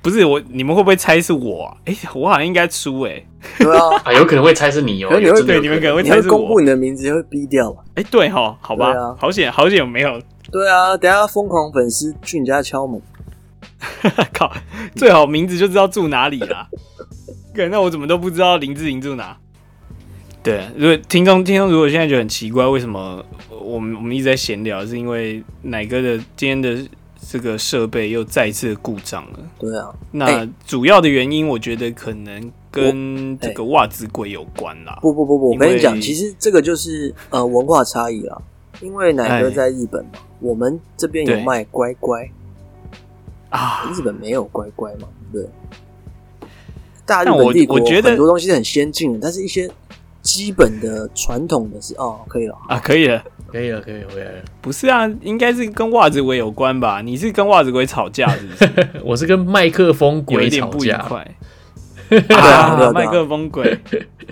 不是我，你们会不会猜是我？哎，我好像应该出哎。对啊，*laughs* 啊，有可能会猜是你哦。你会对，你们可能会猜是我。公布你的名字就会逼掉吧？哎，对哈，好吧，好险，好险，没有。对啊，等下疯狂粉丝去你家敲门。*laughs* 靠，最好名字就知道住哪里啦。那我怎么都不知道林志玲住哪？对，如果听众听众如果现在觉得很奇怪，为什么我们我们一直在闲聊，是因为奶哥的今天的这个设备又再一次故障了。对啊，那主要的原因，我觉得可能跟这个袜子鬼有关啦。不不不不，我跟你讲，其实这个就是呃文化差异啦。因为奶哥在日本嘛，我们这边有卖乖乖啊，日本没有乖乖嘛，对。大日本帝国很多东西是很先进的，但是一些。基本的传统的是哦，可以了啊，可以了，可以了，可以了，回来了。不是啊，应该是跟袜子鬼有关吧？你是跟袜子鬼吵架是不是？*laughs* 我是跟麦克风鬼吵架。快啊，麦克风鬼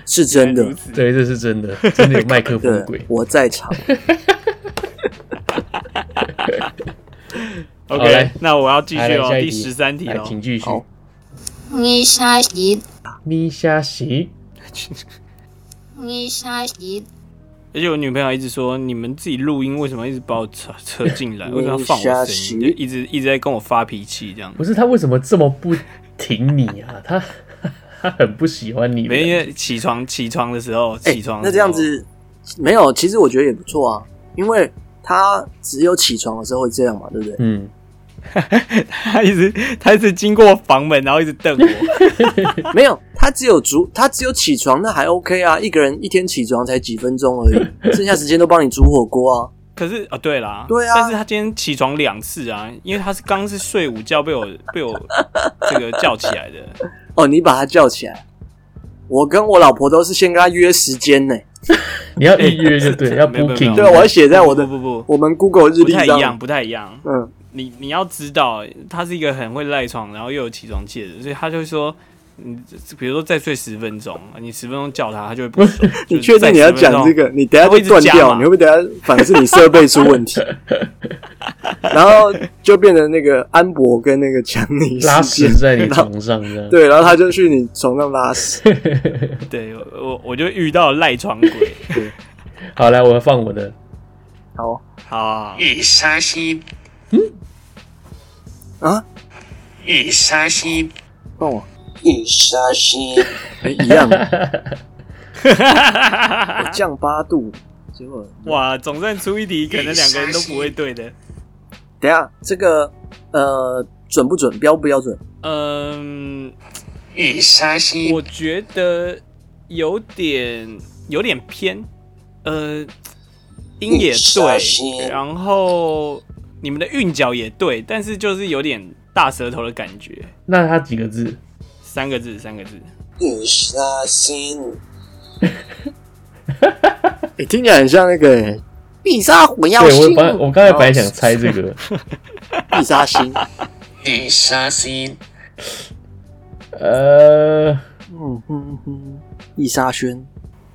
是真的，对，这是真的，真的有麦克风鬼，*laughs* 我在场。*laughs* OK，那我要继续哦，第十三题哦，请继续。米沙西，米沙西。你下一！而且我女朋友一直说，你们自己录音为什么一直把我扯扯进来？*laughs* 为什么要放我声音？一直一直在跟我发脾气，这样不是他为什么这么不挺你啊？*laughs* 他 *laughs* 他很不喜欢你。没因为起床起床的时候起床那这样子没有。其实我觉得也不错啊，因为他只有起床的时候会这样嘛，对不对？嗯。*laughs* 他一直他一直经过房门，然后一直瞪我。*laughs* 没有，他只有煮，他只有起床，那还 OK 啊。一个人一天起床才几分钟而已，*laughs* 剩下时间都帮你煮火锅啊。可是啊，对啦，对啊。但是他今天起床两次啊，因为他是刚是睡午觉被我被我这个叫起来的。哦，你把他叫起来。我跟我老婆都是先跟他约时间呢。你要预约就对，要 booking。对，我要写在我的不不不，我们 Google 日历上。不太一样，不太一样。嗯。你你要知道，他是一个很会赖床，然后又有起床气的，所以他就会说，你，比如说再睡十分钟，你十分钟叫他，他就会不睡。*laughs* 你确定你要讲这个？你等下会断掉，你会不会等下反而是你设备出问题？*laughs* 然后就变成那个安博跟那个强尼拉屎在你床上，对，然后他就去你床上拉屎。*laughs* 对，我我就遇到赖床鬼。对，好，来，我要放我的。好，好，一伤心。嗯。啊！一杀心，帮我一杀心，哎，一样，*laughs* 我降八度，结果哇，总算出一题，可能两个人都不会对的。等下，这个呃，准不准？标不标准？嗯，一杀心，我觉得有点有点偏，呃，音也对，然后。你们的韵脚也对，但是就是有点大舌头的感觉。那它几个字？三个字，三个字。你杀心。*laughs* 哎，听起来很像那个必杀魂药心。对，我我刚才本来想猜这个 *laughs* 必杀心。必杀心。呃，嗯哼哼，必杀轩，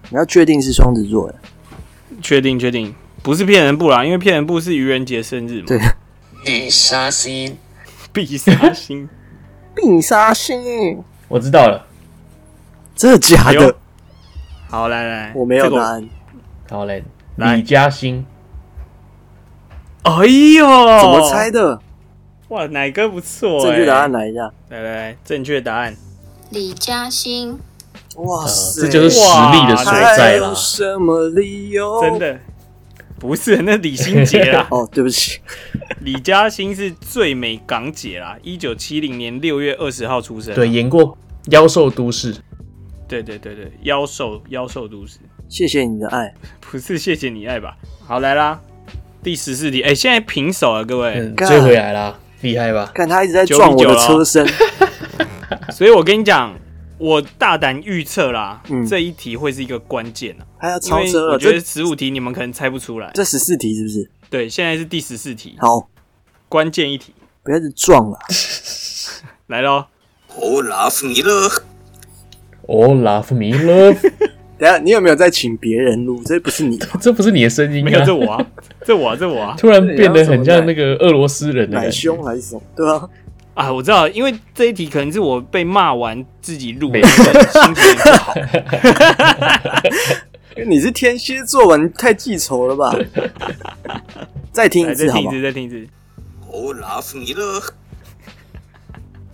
你要确定是双子座的？确定，确定。不是骗人布啦，因为骗人布是愚人节生日嘛。对，必杀星，必杀星，*laughs* 必杀星，我知道了，真的假的？好，来来，我没有答案。好嘞，李嘉欣。哎呦，怎么猜的？哇，奶哥不错。正确答案来一下。来来来，正确答案。李嘉欣。哇塞，这就是实力的所在了。什么理由？真的。不是，那李心洁啦。*laughs* 哦，对不起，*laughs* 李嘉欣是最美港姐啦，一九七零年六月二十号出生。对，演过《妖兽都市》。对对对对，妖兽妖兽都市。谢谢你的爱，不是谢谢你爱吧？好，来啦，第十四题。哎、欸，现在平手了，各位，嗯、追回来啦，厉害吧？看他一直在撞我的车身，*laughs* 所以我跟你讲。我大胆预测啦，嗯、这一题会是一个关键啊！还要超车了，我觉得十五题你们可能猜不出来。这十四题是不是？对，现在是第十四题。好，关键一题，不要是撞了。*laughs* 来喽！Olaf Miller，Olaf Miller。*laughs* 等下，你有没有在请别人录？这不是你，*laughs* 这不是你的声音、啊，没有，这我啊，这我啊，这我啊，突然变得很像那个俄罗斯人的奶凶还是什么？对、啊？啊，我知道，因为这一题可能是我被骂完自己录，心情不好。*laughs* 你是天蝎座吧？你太记仇了吧？*laughs* 再听一次，好再听一次。Olaf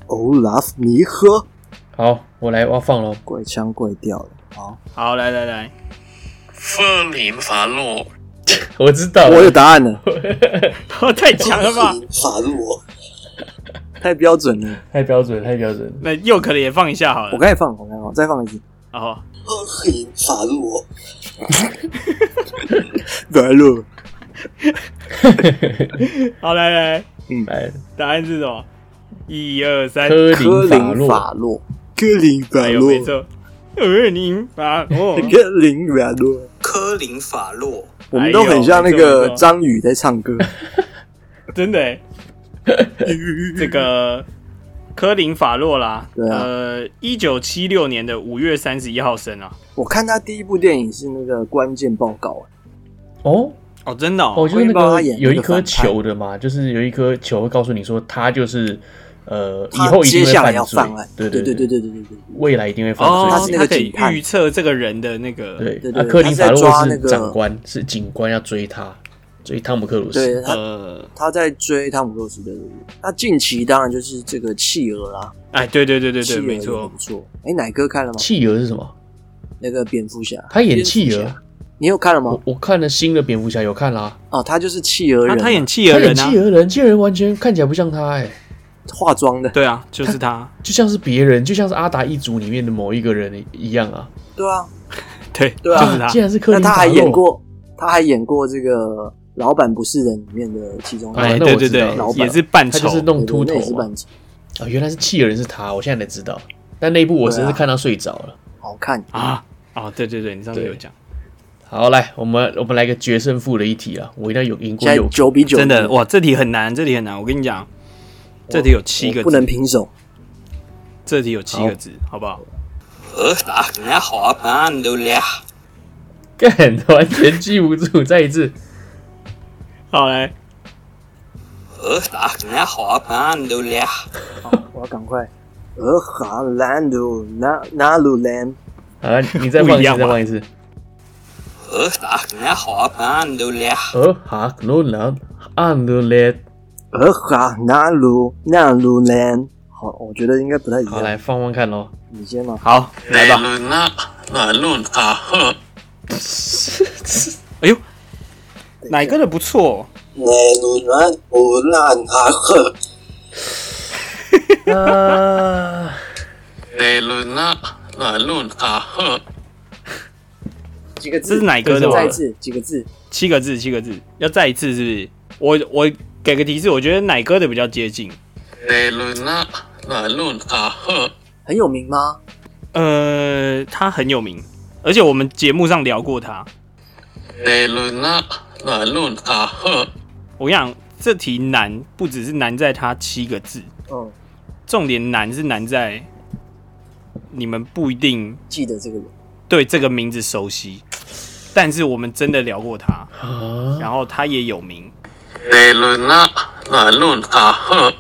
Miller，Olaf Miller。好，我我来，我要放喽。怪腔怪调的，好，好，来来来，科林法洛，*laughs* 我知道，我有答案了，太强了吧？法洛，太标准了，太标准，太标准。那又可能也放一下好了。我刚才放，我刚才放，再放一次。哦，科林法洛，来了，好，*laughs* *laughs* 来来，嗯，来，答案是什么？一二三，科科林林法洛，科林法洛，没错，科林法洛，科林法洛，科林法洛，我们都很像那个张宇在唱歌。*laughs* 真的欸，*laughs* 这个科林法洛啦，对啊。呃，一九七六年的五月三十一号生啊。我看他第一部电影是那个关键报告，哦？哦，真的哦，哦，就是那个我也不知道他演有一颗球的嘛，就是有一颗球会告诉你说他就是呃以他后一定会接下来要犯罪。犯案，，对对对对，对对。对对对未来一定会犯哦，他是。那个可以警探。预测这个人的那个，对对，对啊，克林法洛是他在抓那个长官，是警官要追他，追汤姆克鲁斯。对，他呃，他在追汤姆克鲁斯的。那近期当然就是这个企鹅啦，哎，对对对对对，没错不，错。哎，奶哥看了吗？企鹅是什么？那个蝙蝠侠，他演企鹅你有看了吗我？我看了新的蝙蝠侠，有看啦。哦，他就是企鹅人，他他演企他演企鹅人啊，鹅人，企鹅人完全看起来不像他，哎，化妆的，对啊，就是他，就像是别人，就像是阿达一族里面的某一个人一样啊。对啊。*laughs* 对，对啊就是他竟，然是克林。那他还演过，他还演过这个《老板不是人》里面的其中一个哎对对对老，板也是扮丑他就是，弄秃头嘛扮。丑啊，原来是企鹅人是他，我现在才知道。但那一部我真是看到睡着了。好看啊，哦，对对对，你上次有讲，好，来，我们我们来个决胜负的一题啊！我一定要有赢过现在有九比九，真的哇，这题很难，这题很难，我跟你讲，这题有七个字不能字，平手。这题有七个字，好不好？呃，打那滑板都俩，干，完全记不住，再一次。好嘞，呃，打那滑板都俩，好，我要赶快。呃，哈兰路那那路兰，好了，你再放一次，再放一次。呃，打那滑板都俩，呃，哈，罗兰，安德烈。呃哈那路那路兰。好，我觉得应该不太一好，样。来放放看喽。你先嘛。好，来吧。*laughs* 哎呦，哪个的不错？那伦那不兰阿赫，啊，那伦那那伦阿赫，几个字？这是哪个的再一次，几个字？七个字，七个字，要再一次是不是？我我给个提示，我觉得奶哥的比较接近。那伦那那伦阿赫，很有名吗？呃，他很有名，而且我们节目上聊过他。那伦阿赫，我跟你讲，这题难不只是难在它七个字，嗯，重点难是难在你们不一定记得这个人。对这个名字熟悉，但是我们真的聊过他，啊，然后他也有名。那伦那那伦阿赫，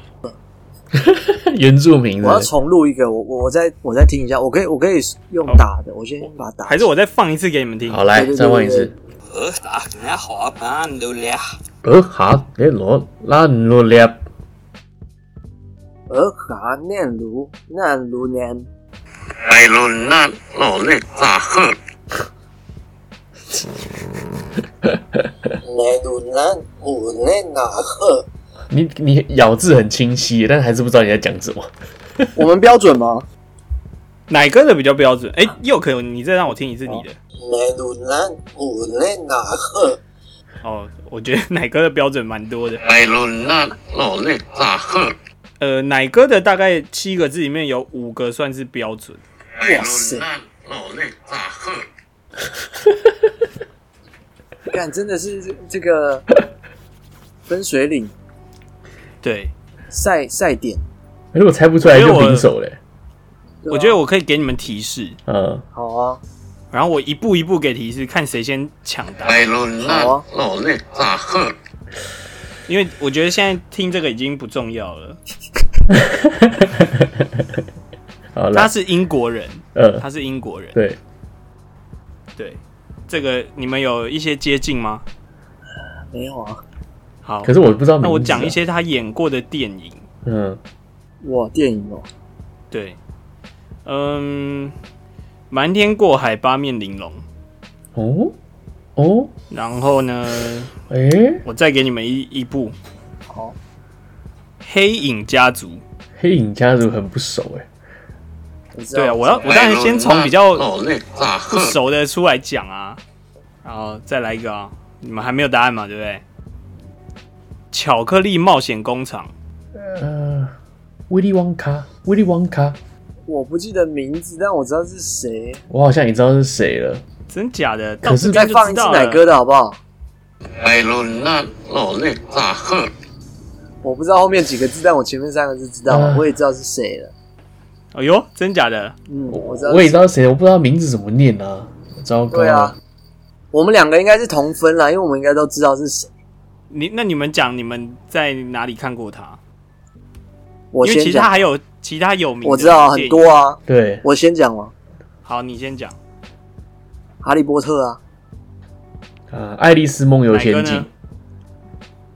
*laughs* 原住民我要，重录一个，我我我再我再听一下，我可以我可以用打的，我先把它打。还是我再放一次给你们听？好，来再放一次。呃，打那滑板都俩，呃，哈，列罗兰罗列，呃哈念卢那卢念，那伦那罗列阿赫，那伦那我列阿赫，*laughs* 你你咬字很清晰，但还是不知道你在讲什么。我们标准吗？*laughs* 哪个的比较标准？哎、又可以你再让我听一次你的。那伦那我列阿赫，哦，我觉得奶哥的标准蛮多的。呃，奶哥的大概七个字里面有五个算是标准。那伦那罗列阿赫，看，*laughs* 真的是这这个分水岭 *laughs* 对，赛赛点。如果猜不出来就平手嘞。我觉得我可以给你们提示，嗯，好啊，然后我一步一步给提示，看谁先抢答。因为我觉得现在听这个已经不重要了。*laughs* 好，他是英国人，呃，他是英国人。对，对，这个你们有一些接近吗？没有啊，好，可是我不知道啊。那我讲一些他演过的电影。嗯，哇，电影哦，对，嗯，瞒天过海，八面玲珑。哦哦，然后呢？哎、欸，我再给你们一一部。好，黑影家族。黑影家族很不熟哎。对啊，我要我当然先从比较不熟的出来讲啊，然后再来一个啊，你们还没有答案嘛，对不对？巧克力冒险工厂，呃，威利旺卡，威利旺卡，我不记得名字，但我知道是谁。我好像也知道是谁了，真假的？可是再放一次奶哥的好不好？那罗内大赫，我不知道后面几个字，但我前面三个字知道，我也知道是谁了。哎呦，真假的？嗯，我知道，我也知道谁，我不知道名字怎么念啊，糟糕。对啊，我们两个应该是同分啦，因为我们应该都知道是谁。你那你们讲，你们在哪里看过他？我因为其他还有其他有名，我知道很多啊。对，我先讲嘛。好，你先讲。哈利波特啊，啊，爱丽丝梦游仙境。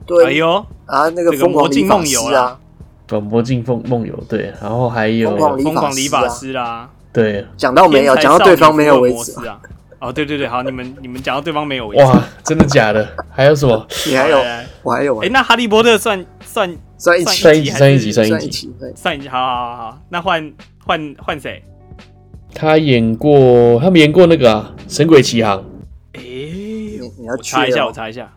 对，哎呦啊，那个疯狂理发师啊。转魔镜梦梦游对，然后还有疯狂理发师啦，对，讲到没有，讲到对方没有为止啊。哦，对对对，好，你们你们讲到对方没有为止。哇，真的假的？还有什么？你还有，我还有。哎，那哈利波特算算算一起，算一集，算一集，算一集，算一集。好好好好，那换换换谁？他演过，他们演过那个《啊神鬼奇航》。哎，你要查一下，我查一下。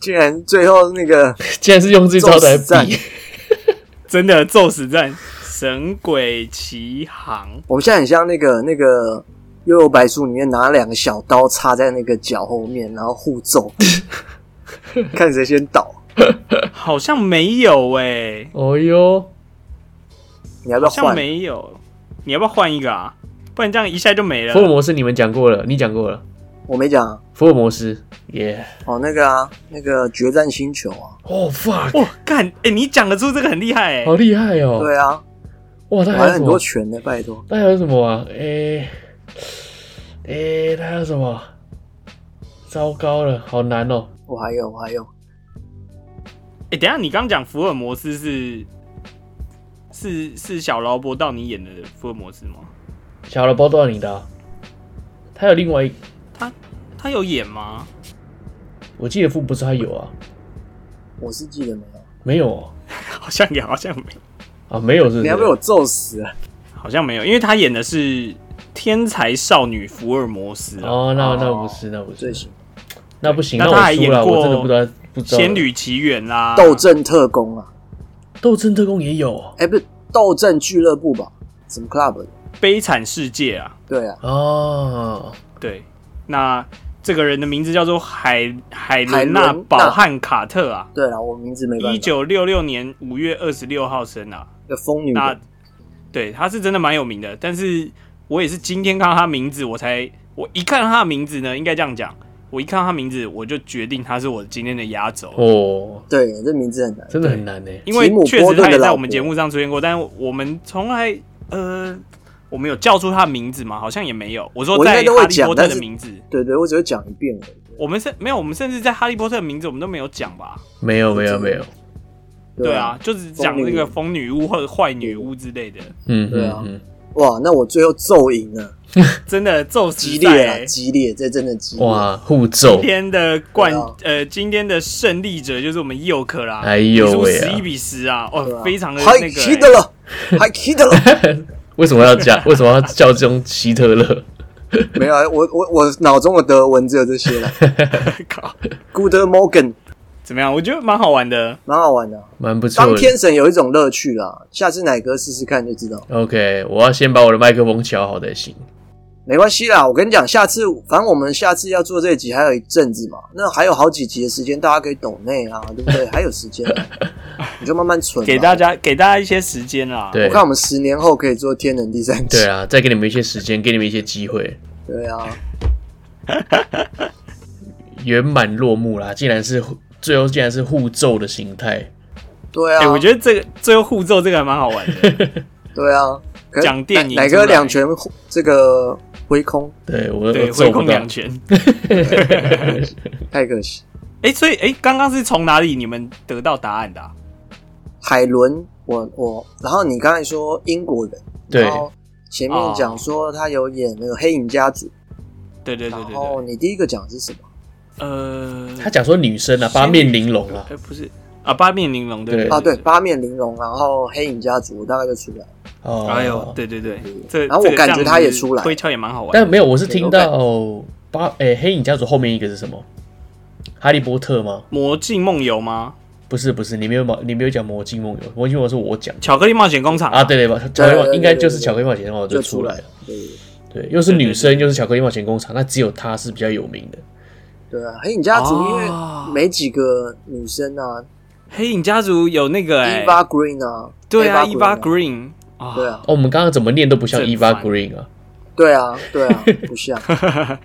竟然最后那个，*laughs* 竟然是用这招来比。*laughs* 真的咒死战《神鬼奇航》，我们现在很像那个那个《幽游白书》里面拿两个小刀插在那个脚后面，然后互揍，*laughs* 看谁先倒。*laughs* 好像没有哎、欸，哦哟，你要不要换？没有，你要不要换一个啊？不然这样一下就没了。福尔摩斯你们讲过了，你讲过了。我没讲，福尔摩斯，耶！哦，那个啊，那个决战星球啊，哦，fuck，哇，干，哎，你讲得出这个很厉害，哎，好厉害哦！对啊，哇，他还有很多拳呢，拜托。他还有什么啊？哎，哎，他还有什么？糟糕了，好难哦！我还有，我还有。哎，等下，你刚讲福尔摩斯是是是小劳勃道你演的福尔摩斯吗？小劳勃道你的，他有另外一。他他有演吗？我记得福不是他有啊，我是记得没有，没有，*laughs* 好像有，好像没啊，没有是，是，你要被我揍死啊！好像没有，因为他演的是天才少女福尔摩斯哦，那那不是，那不是，行，那不行，那他还演过我真的不知道仙女奇缘啦，斗阵特工啊，斗阵特工也有，哎，不是斗阵俱乐部吧？什么 club？悲惨世界啊，对啊，哦，对。那这个人的名字叫做海海伦娜·宝汉卡特啊。对啊，我名字没办法。一九六六年五月二十六号生啊。的疯女。那对，他是真的蛮有名的。但是我也是今天看到他名字，我才我一看到他的名字呢，应该这样讲，我一看到他名字，我就决定他是我今天的压轴。哦，对，这名字很难，真的很难呢。因为确实他也在我们节目上出现过，但是我们从来呃。我们有叫出他的名字吗？好像也没有。我说在哈利波特的名字，对对，我只会讲一遍而已。我们甚没有，我们甚至在哈利波特的名字我们都没有讲吧？没有，没有，没有。对啊，就是讲那个疯女巫或者坏女巫之类的。嗯，对啊。哇，那我最后揍赢了，*laughs* 真的揍激烈啊，激烈，这真的激烈。哇，互揍。今天的冠呃，今天的胜利者就是我们佑可啦。哎呦喂，十一比十啊，哦，非常的那个。还记得了，还记得了。*laughs* 为什么要叫？*laughs* 为什么要叫这种希特勒？没有啊，我我我脑中的德文只有这些了。靠，Good Morgan，怎么样？我觉得蛮好玩的，蛮好玩的，蛮不错。当天神有一种乐趣啦，下次奶哥试试看就知道。OK，我要先把我的麦克风调好才行。没关系啦，我跟你讲，下次反正我们下次要做这集还有一阵子嘛，那还有好几集的时间，大家可以抖内啊，*laughs* 对不对？还有时间，*laughs* 你就慢慢存，给大家给大家一些时间啦。对，我看我们十年后可以做天人第三集。对啊，再给你们一些时间，给你们一些机会。对啊，*laughs* 圆满落幕啦！竟然是最后，竟然是互咒的形态。对啊，欸，我觉得这个最后互咒这个还蛮好玩的。对啊，讲电影，哪个两拳这个。挥空，对我对挥空两拳，*laughs* 太可惜。哎、欸，所以哎，刚、欸、刚是从哪里你们得到答案的、啊？海伦，我我，然后你刚才说英国人，对，前面讲说他有演那个《黑影家族》，对对对对。然后你第一个讲的是什么？呃，他讲说女生啊，八面玲珑啊，哎，不是啊，八面玲珑对啊，对，八面玲珑，然后《黑影家族》大概就出来了。哦，哎呦，对对对，这然后我感觉他也出来，推敲也蛮好玩。但没有，我是听到八哎，《黑影家族》后面一个是什么？哈利波特吗？魔镜梦游吗？不是不是，你没有你没有讲魔镜梦游，魔镜梦游是我讲。巧克力冒险工厂啊，对对吧？巧克力应该就是巧克力冒险工厂就出来了。对对，又是女生，又是巧克力冒险工厂，那只有她是比较有名的。对啊，黑影家族因为没几个女生啊。黑影家族有那个 Eva Green 啊，对啊，Eva Green 啊，对啊。哦，我们刚刚怎么念都不像 Eva Green 啊。对啊，对啊，*laughs* 不像。*laughs*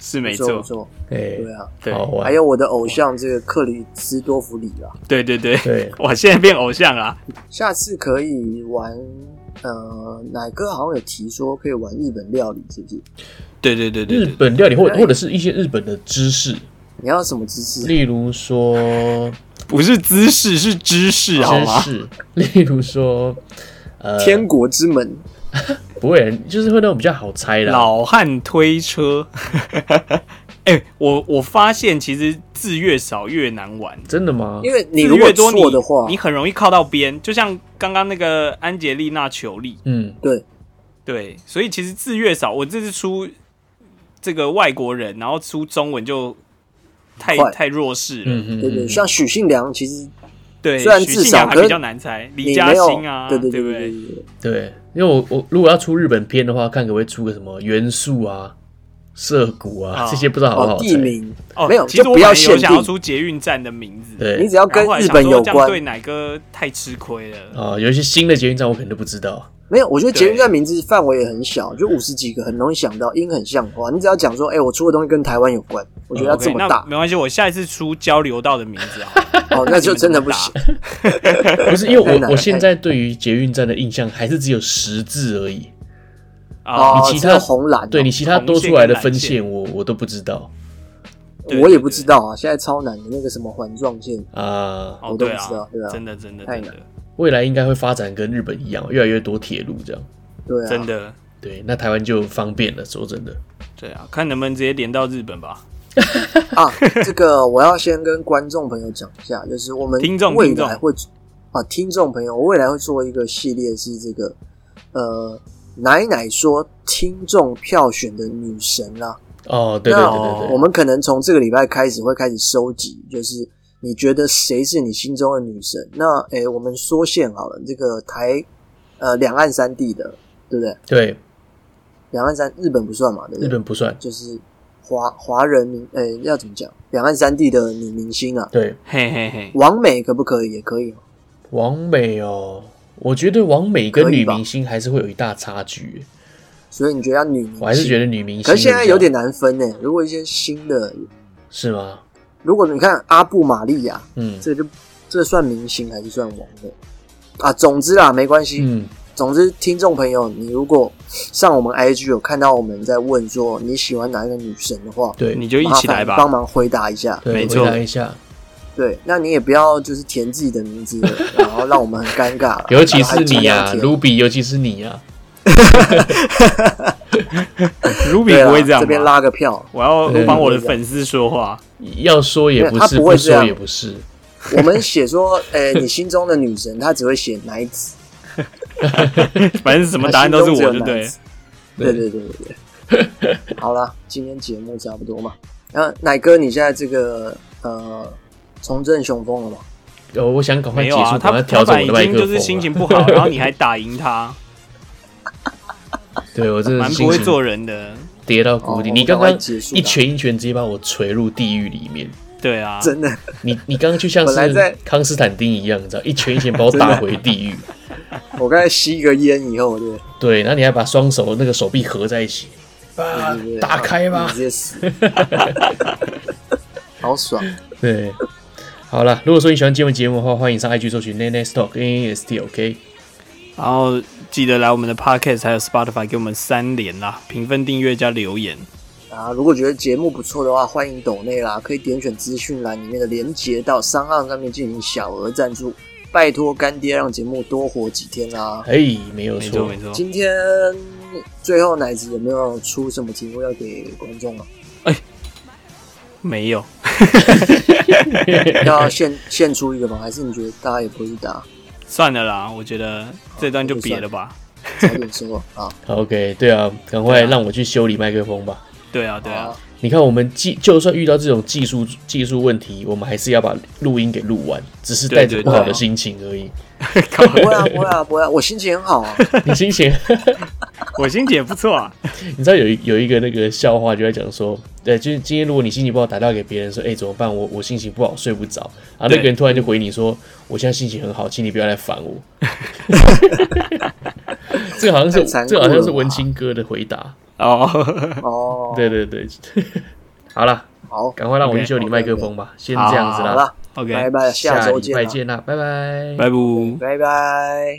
是没错，没错，对对啊，对，还有我的偶像这个克里斯多弗里啊，对对对。对，哇，*laughs* 现在变偶像啊。下次可以玩，呃，奶哥好像有提说可以玩日本料理，是不是？对对对对，日本料理或或者是一些日本的知识，你要什么知识？例如说，不是姿势，是知识，好吗？知识，例如说，呃，天国之门。*laughs* 不会，就是会那种比较好猜的。老汉推车，*laughs* 哎、欸，我我发现其实字越少越难玩，真的吗？因为你如果错的话，你，你很容易靠到边，就像刚刚那个安杰丽娜裘莉，嗯，对对，所以其实字越少，我这次出这个外国人，然后出中文就太快太弱势了，嗯嗯，对对，像许信良其实。对，虽然至少还比较难猜，李嘉欣啊，对对对对对对，因为我我如果要出日本片的话，看可不可以出个什么元素啊、涩谷啊这些，不知道好不好猜。地名哦，没有，其实我不要限想要出捷运站的名字，对，你只要跟日本有关，对哪个太吃亏了啊？有一些新的捷运站我可能都不知道。没有，我觉得捷运站名字范围也很小，就五十几个，很容易想到，音很像的话，你只要讲说，哎，我出的东西跟台湾有关，我觉得要这么大，没关系，我下一次出交流道的名字啊。*laughs* 哦，那就真的不行。*laughs* 不是因为我我现在对于捷运站的印象还是只有十字而已。啊，你其他红蓝，对你其他多出来的分线，我我都不知道，我也不知道啊。现在超难的那个什么环状线。啊，我都不知道，对啊，真的真的太难。未来应该会发展跟日本一样，越来越多铁路这样。对啊，真的对，那台湾就方便了。说真的，对啊，看能不能直接连到日本吧。*laughs* 啊，这个我要先跟观众朋友讲一下，就是我们未来会啊，听众朋友，我未来会做一个系列，是这个呃，奶奶说听众票选的女神啦。哦，对对对对对，我们可能从这个礼拜开始会开始收集，就是。你觉得谁是你心中的女神？那诶、欸，我们缩线好了，这个台呃两岸三地的，对不对？对，两岸三日本不算嘛，对不对？日本不算，就是华华人民诶、欸，要怎么讲？两岸三地的女明星啊，对，嘿嘿嘿，王美可不可以？也可以。王美哦，我觉得王美跟女明星还是会有一大差距，所以你觉得要女明星？我还是觉得女明星，可是现在有点难分呢。如果一些新的，是吗？如果你看阿布玛利亚，嗯，这个就这算明星还是算网红啊？总之啊，没关系。嗯，总之，听众朋友，你如果上我们 IG 有看到我们在问说你喜欢哪一个女神的话，对，你就一起来吧，帮忙回答一下。对，没错，回答一下。对，那你也不要就是填自己的名字，*laughs* 然后让我们很尴尬。尤其是你呀，Ruby，尤其是你呀。*laughs* *laughs* *laughs* Ruby 不会这样，这边拉个票，我要帮我的粉丝说话。要说也不是，不说也不是。我们写说，诶，*laughs* 你心中的女神，她只会写奶子。*laughs* 反正什么答案都是我，就对。对对对对对。好了，今天节目差不多嘛。然后奶哥，你现在这个呃，重振雄风了吗？呃，我想赶快结束，他调整我的麦克风。已经就是心情不好，然后你还打赢他。*laughs* 对我真的蛮不会做人的，跌到谷底。你刚刚一拳一拳直接把我锤入地狱里面。对啊，真的。你你刚刚就像是康斯坦丁一样，你知道，一拳一拳把我打回地狱。*laughs* 我刚才吸一个烟以后，对对，然后你还把双手那个手臂合在一起，啊，打开吧，直接死，*laughs* 好爽。对，好了，如果说你喜欢今天节目的话，欢迎上 IG 搜寻 Nest Talk N A S T O K，然后。记得来我们的 Podcast 还有 Spotify 给我们三连啦，评分、订阅加留言啊！如果觉得节目不错的话，欢迎抖内啦，可以点选资讯栏里面的连接到商岸上面进行小额赞助。拜托干爹让节目多活几天啦。哎，没有错，没错。今天最后奶子有没有出什么题目要给观众啊？哎，没有。*laughs* *laughs* 要献献出一个吗？还是你觉得大家也不会去打？算了啦，我觉得这段就别了吧。早点说啊。OK，对啊，赶快让我去修理麦克风吧。对啊，对啊。你看，我们技就算遇到这种技术技术问题，我们还是要把录音给录完，只是带着不好的心情而已。*laughs* 不会啊，不会啊，不会啊，我心情很好啊。*laughs* 你心情？*laughs* 我心情也不错啊。你知道有有一个那个笑话，就在讲说，对，就是今天如果你心情不好，打电话给别人说，哎，怎么办？我我心情不好，睡不着。啊，那个人突然就回你说，我现在心情很好，请你不要来烦我。这个好像是这个好像是文青哥的回答。哦哦，对对对，好了，好，赶快让我去修理麦克风吧，先这样子啦，，OK，拜拜，下周见，拜见啦，拜拜，拜拜，拜拜。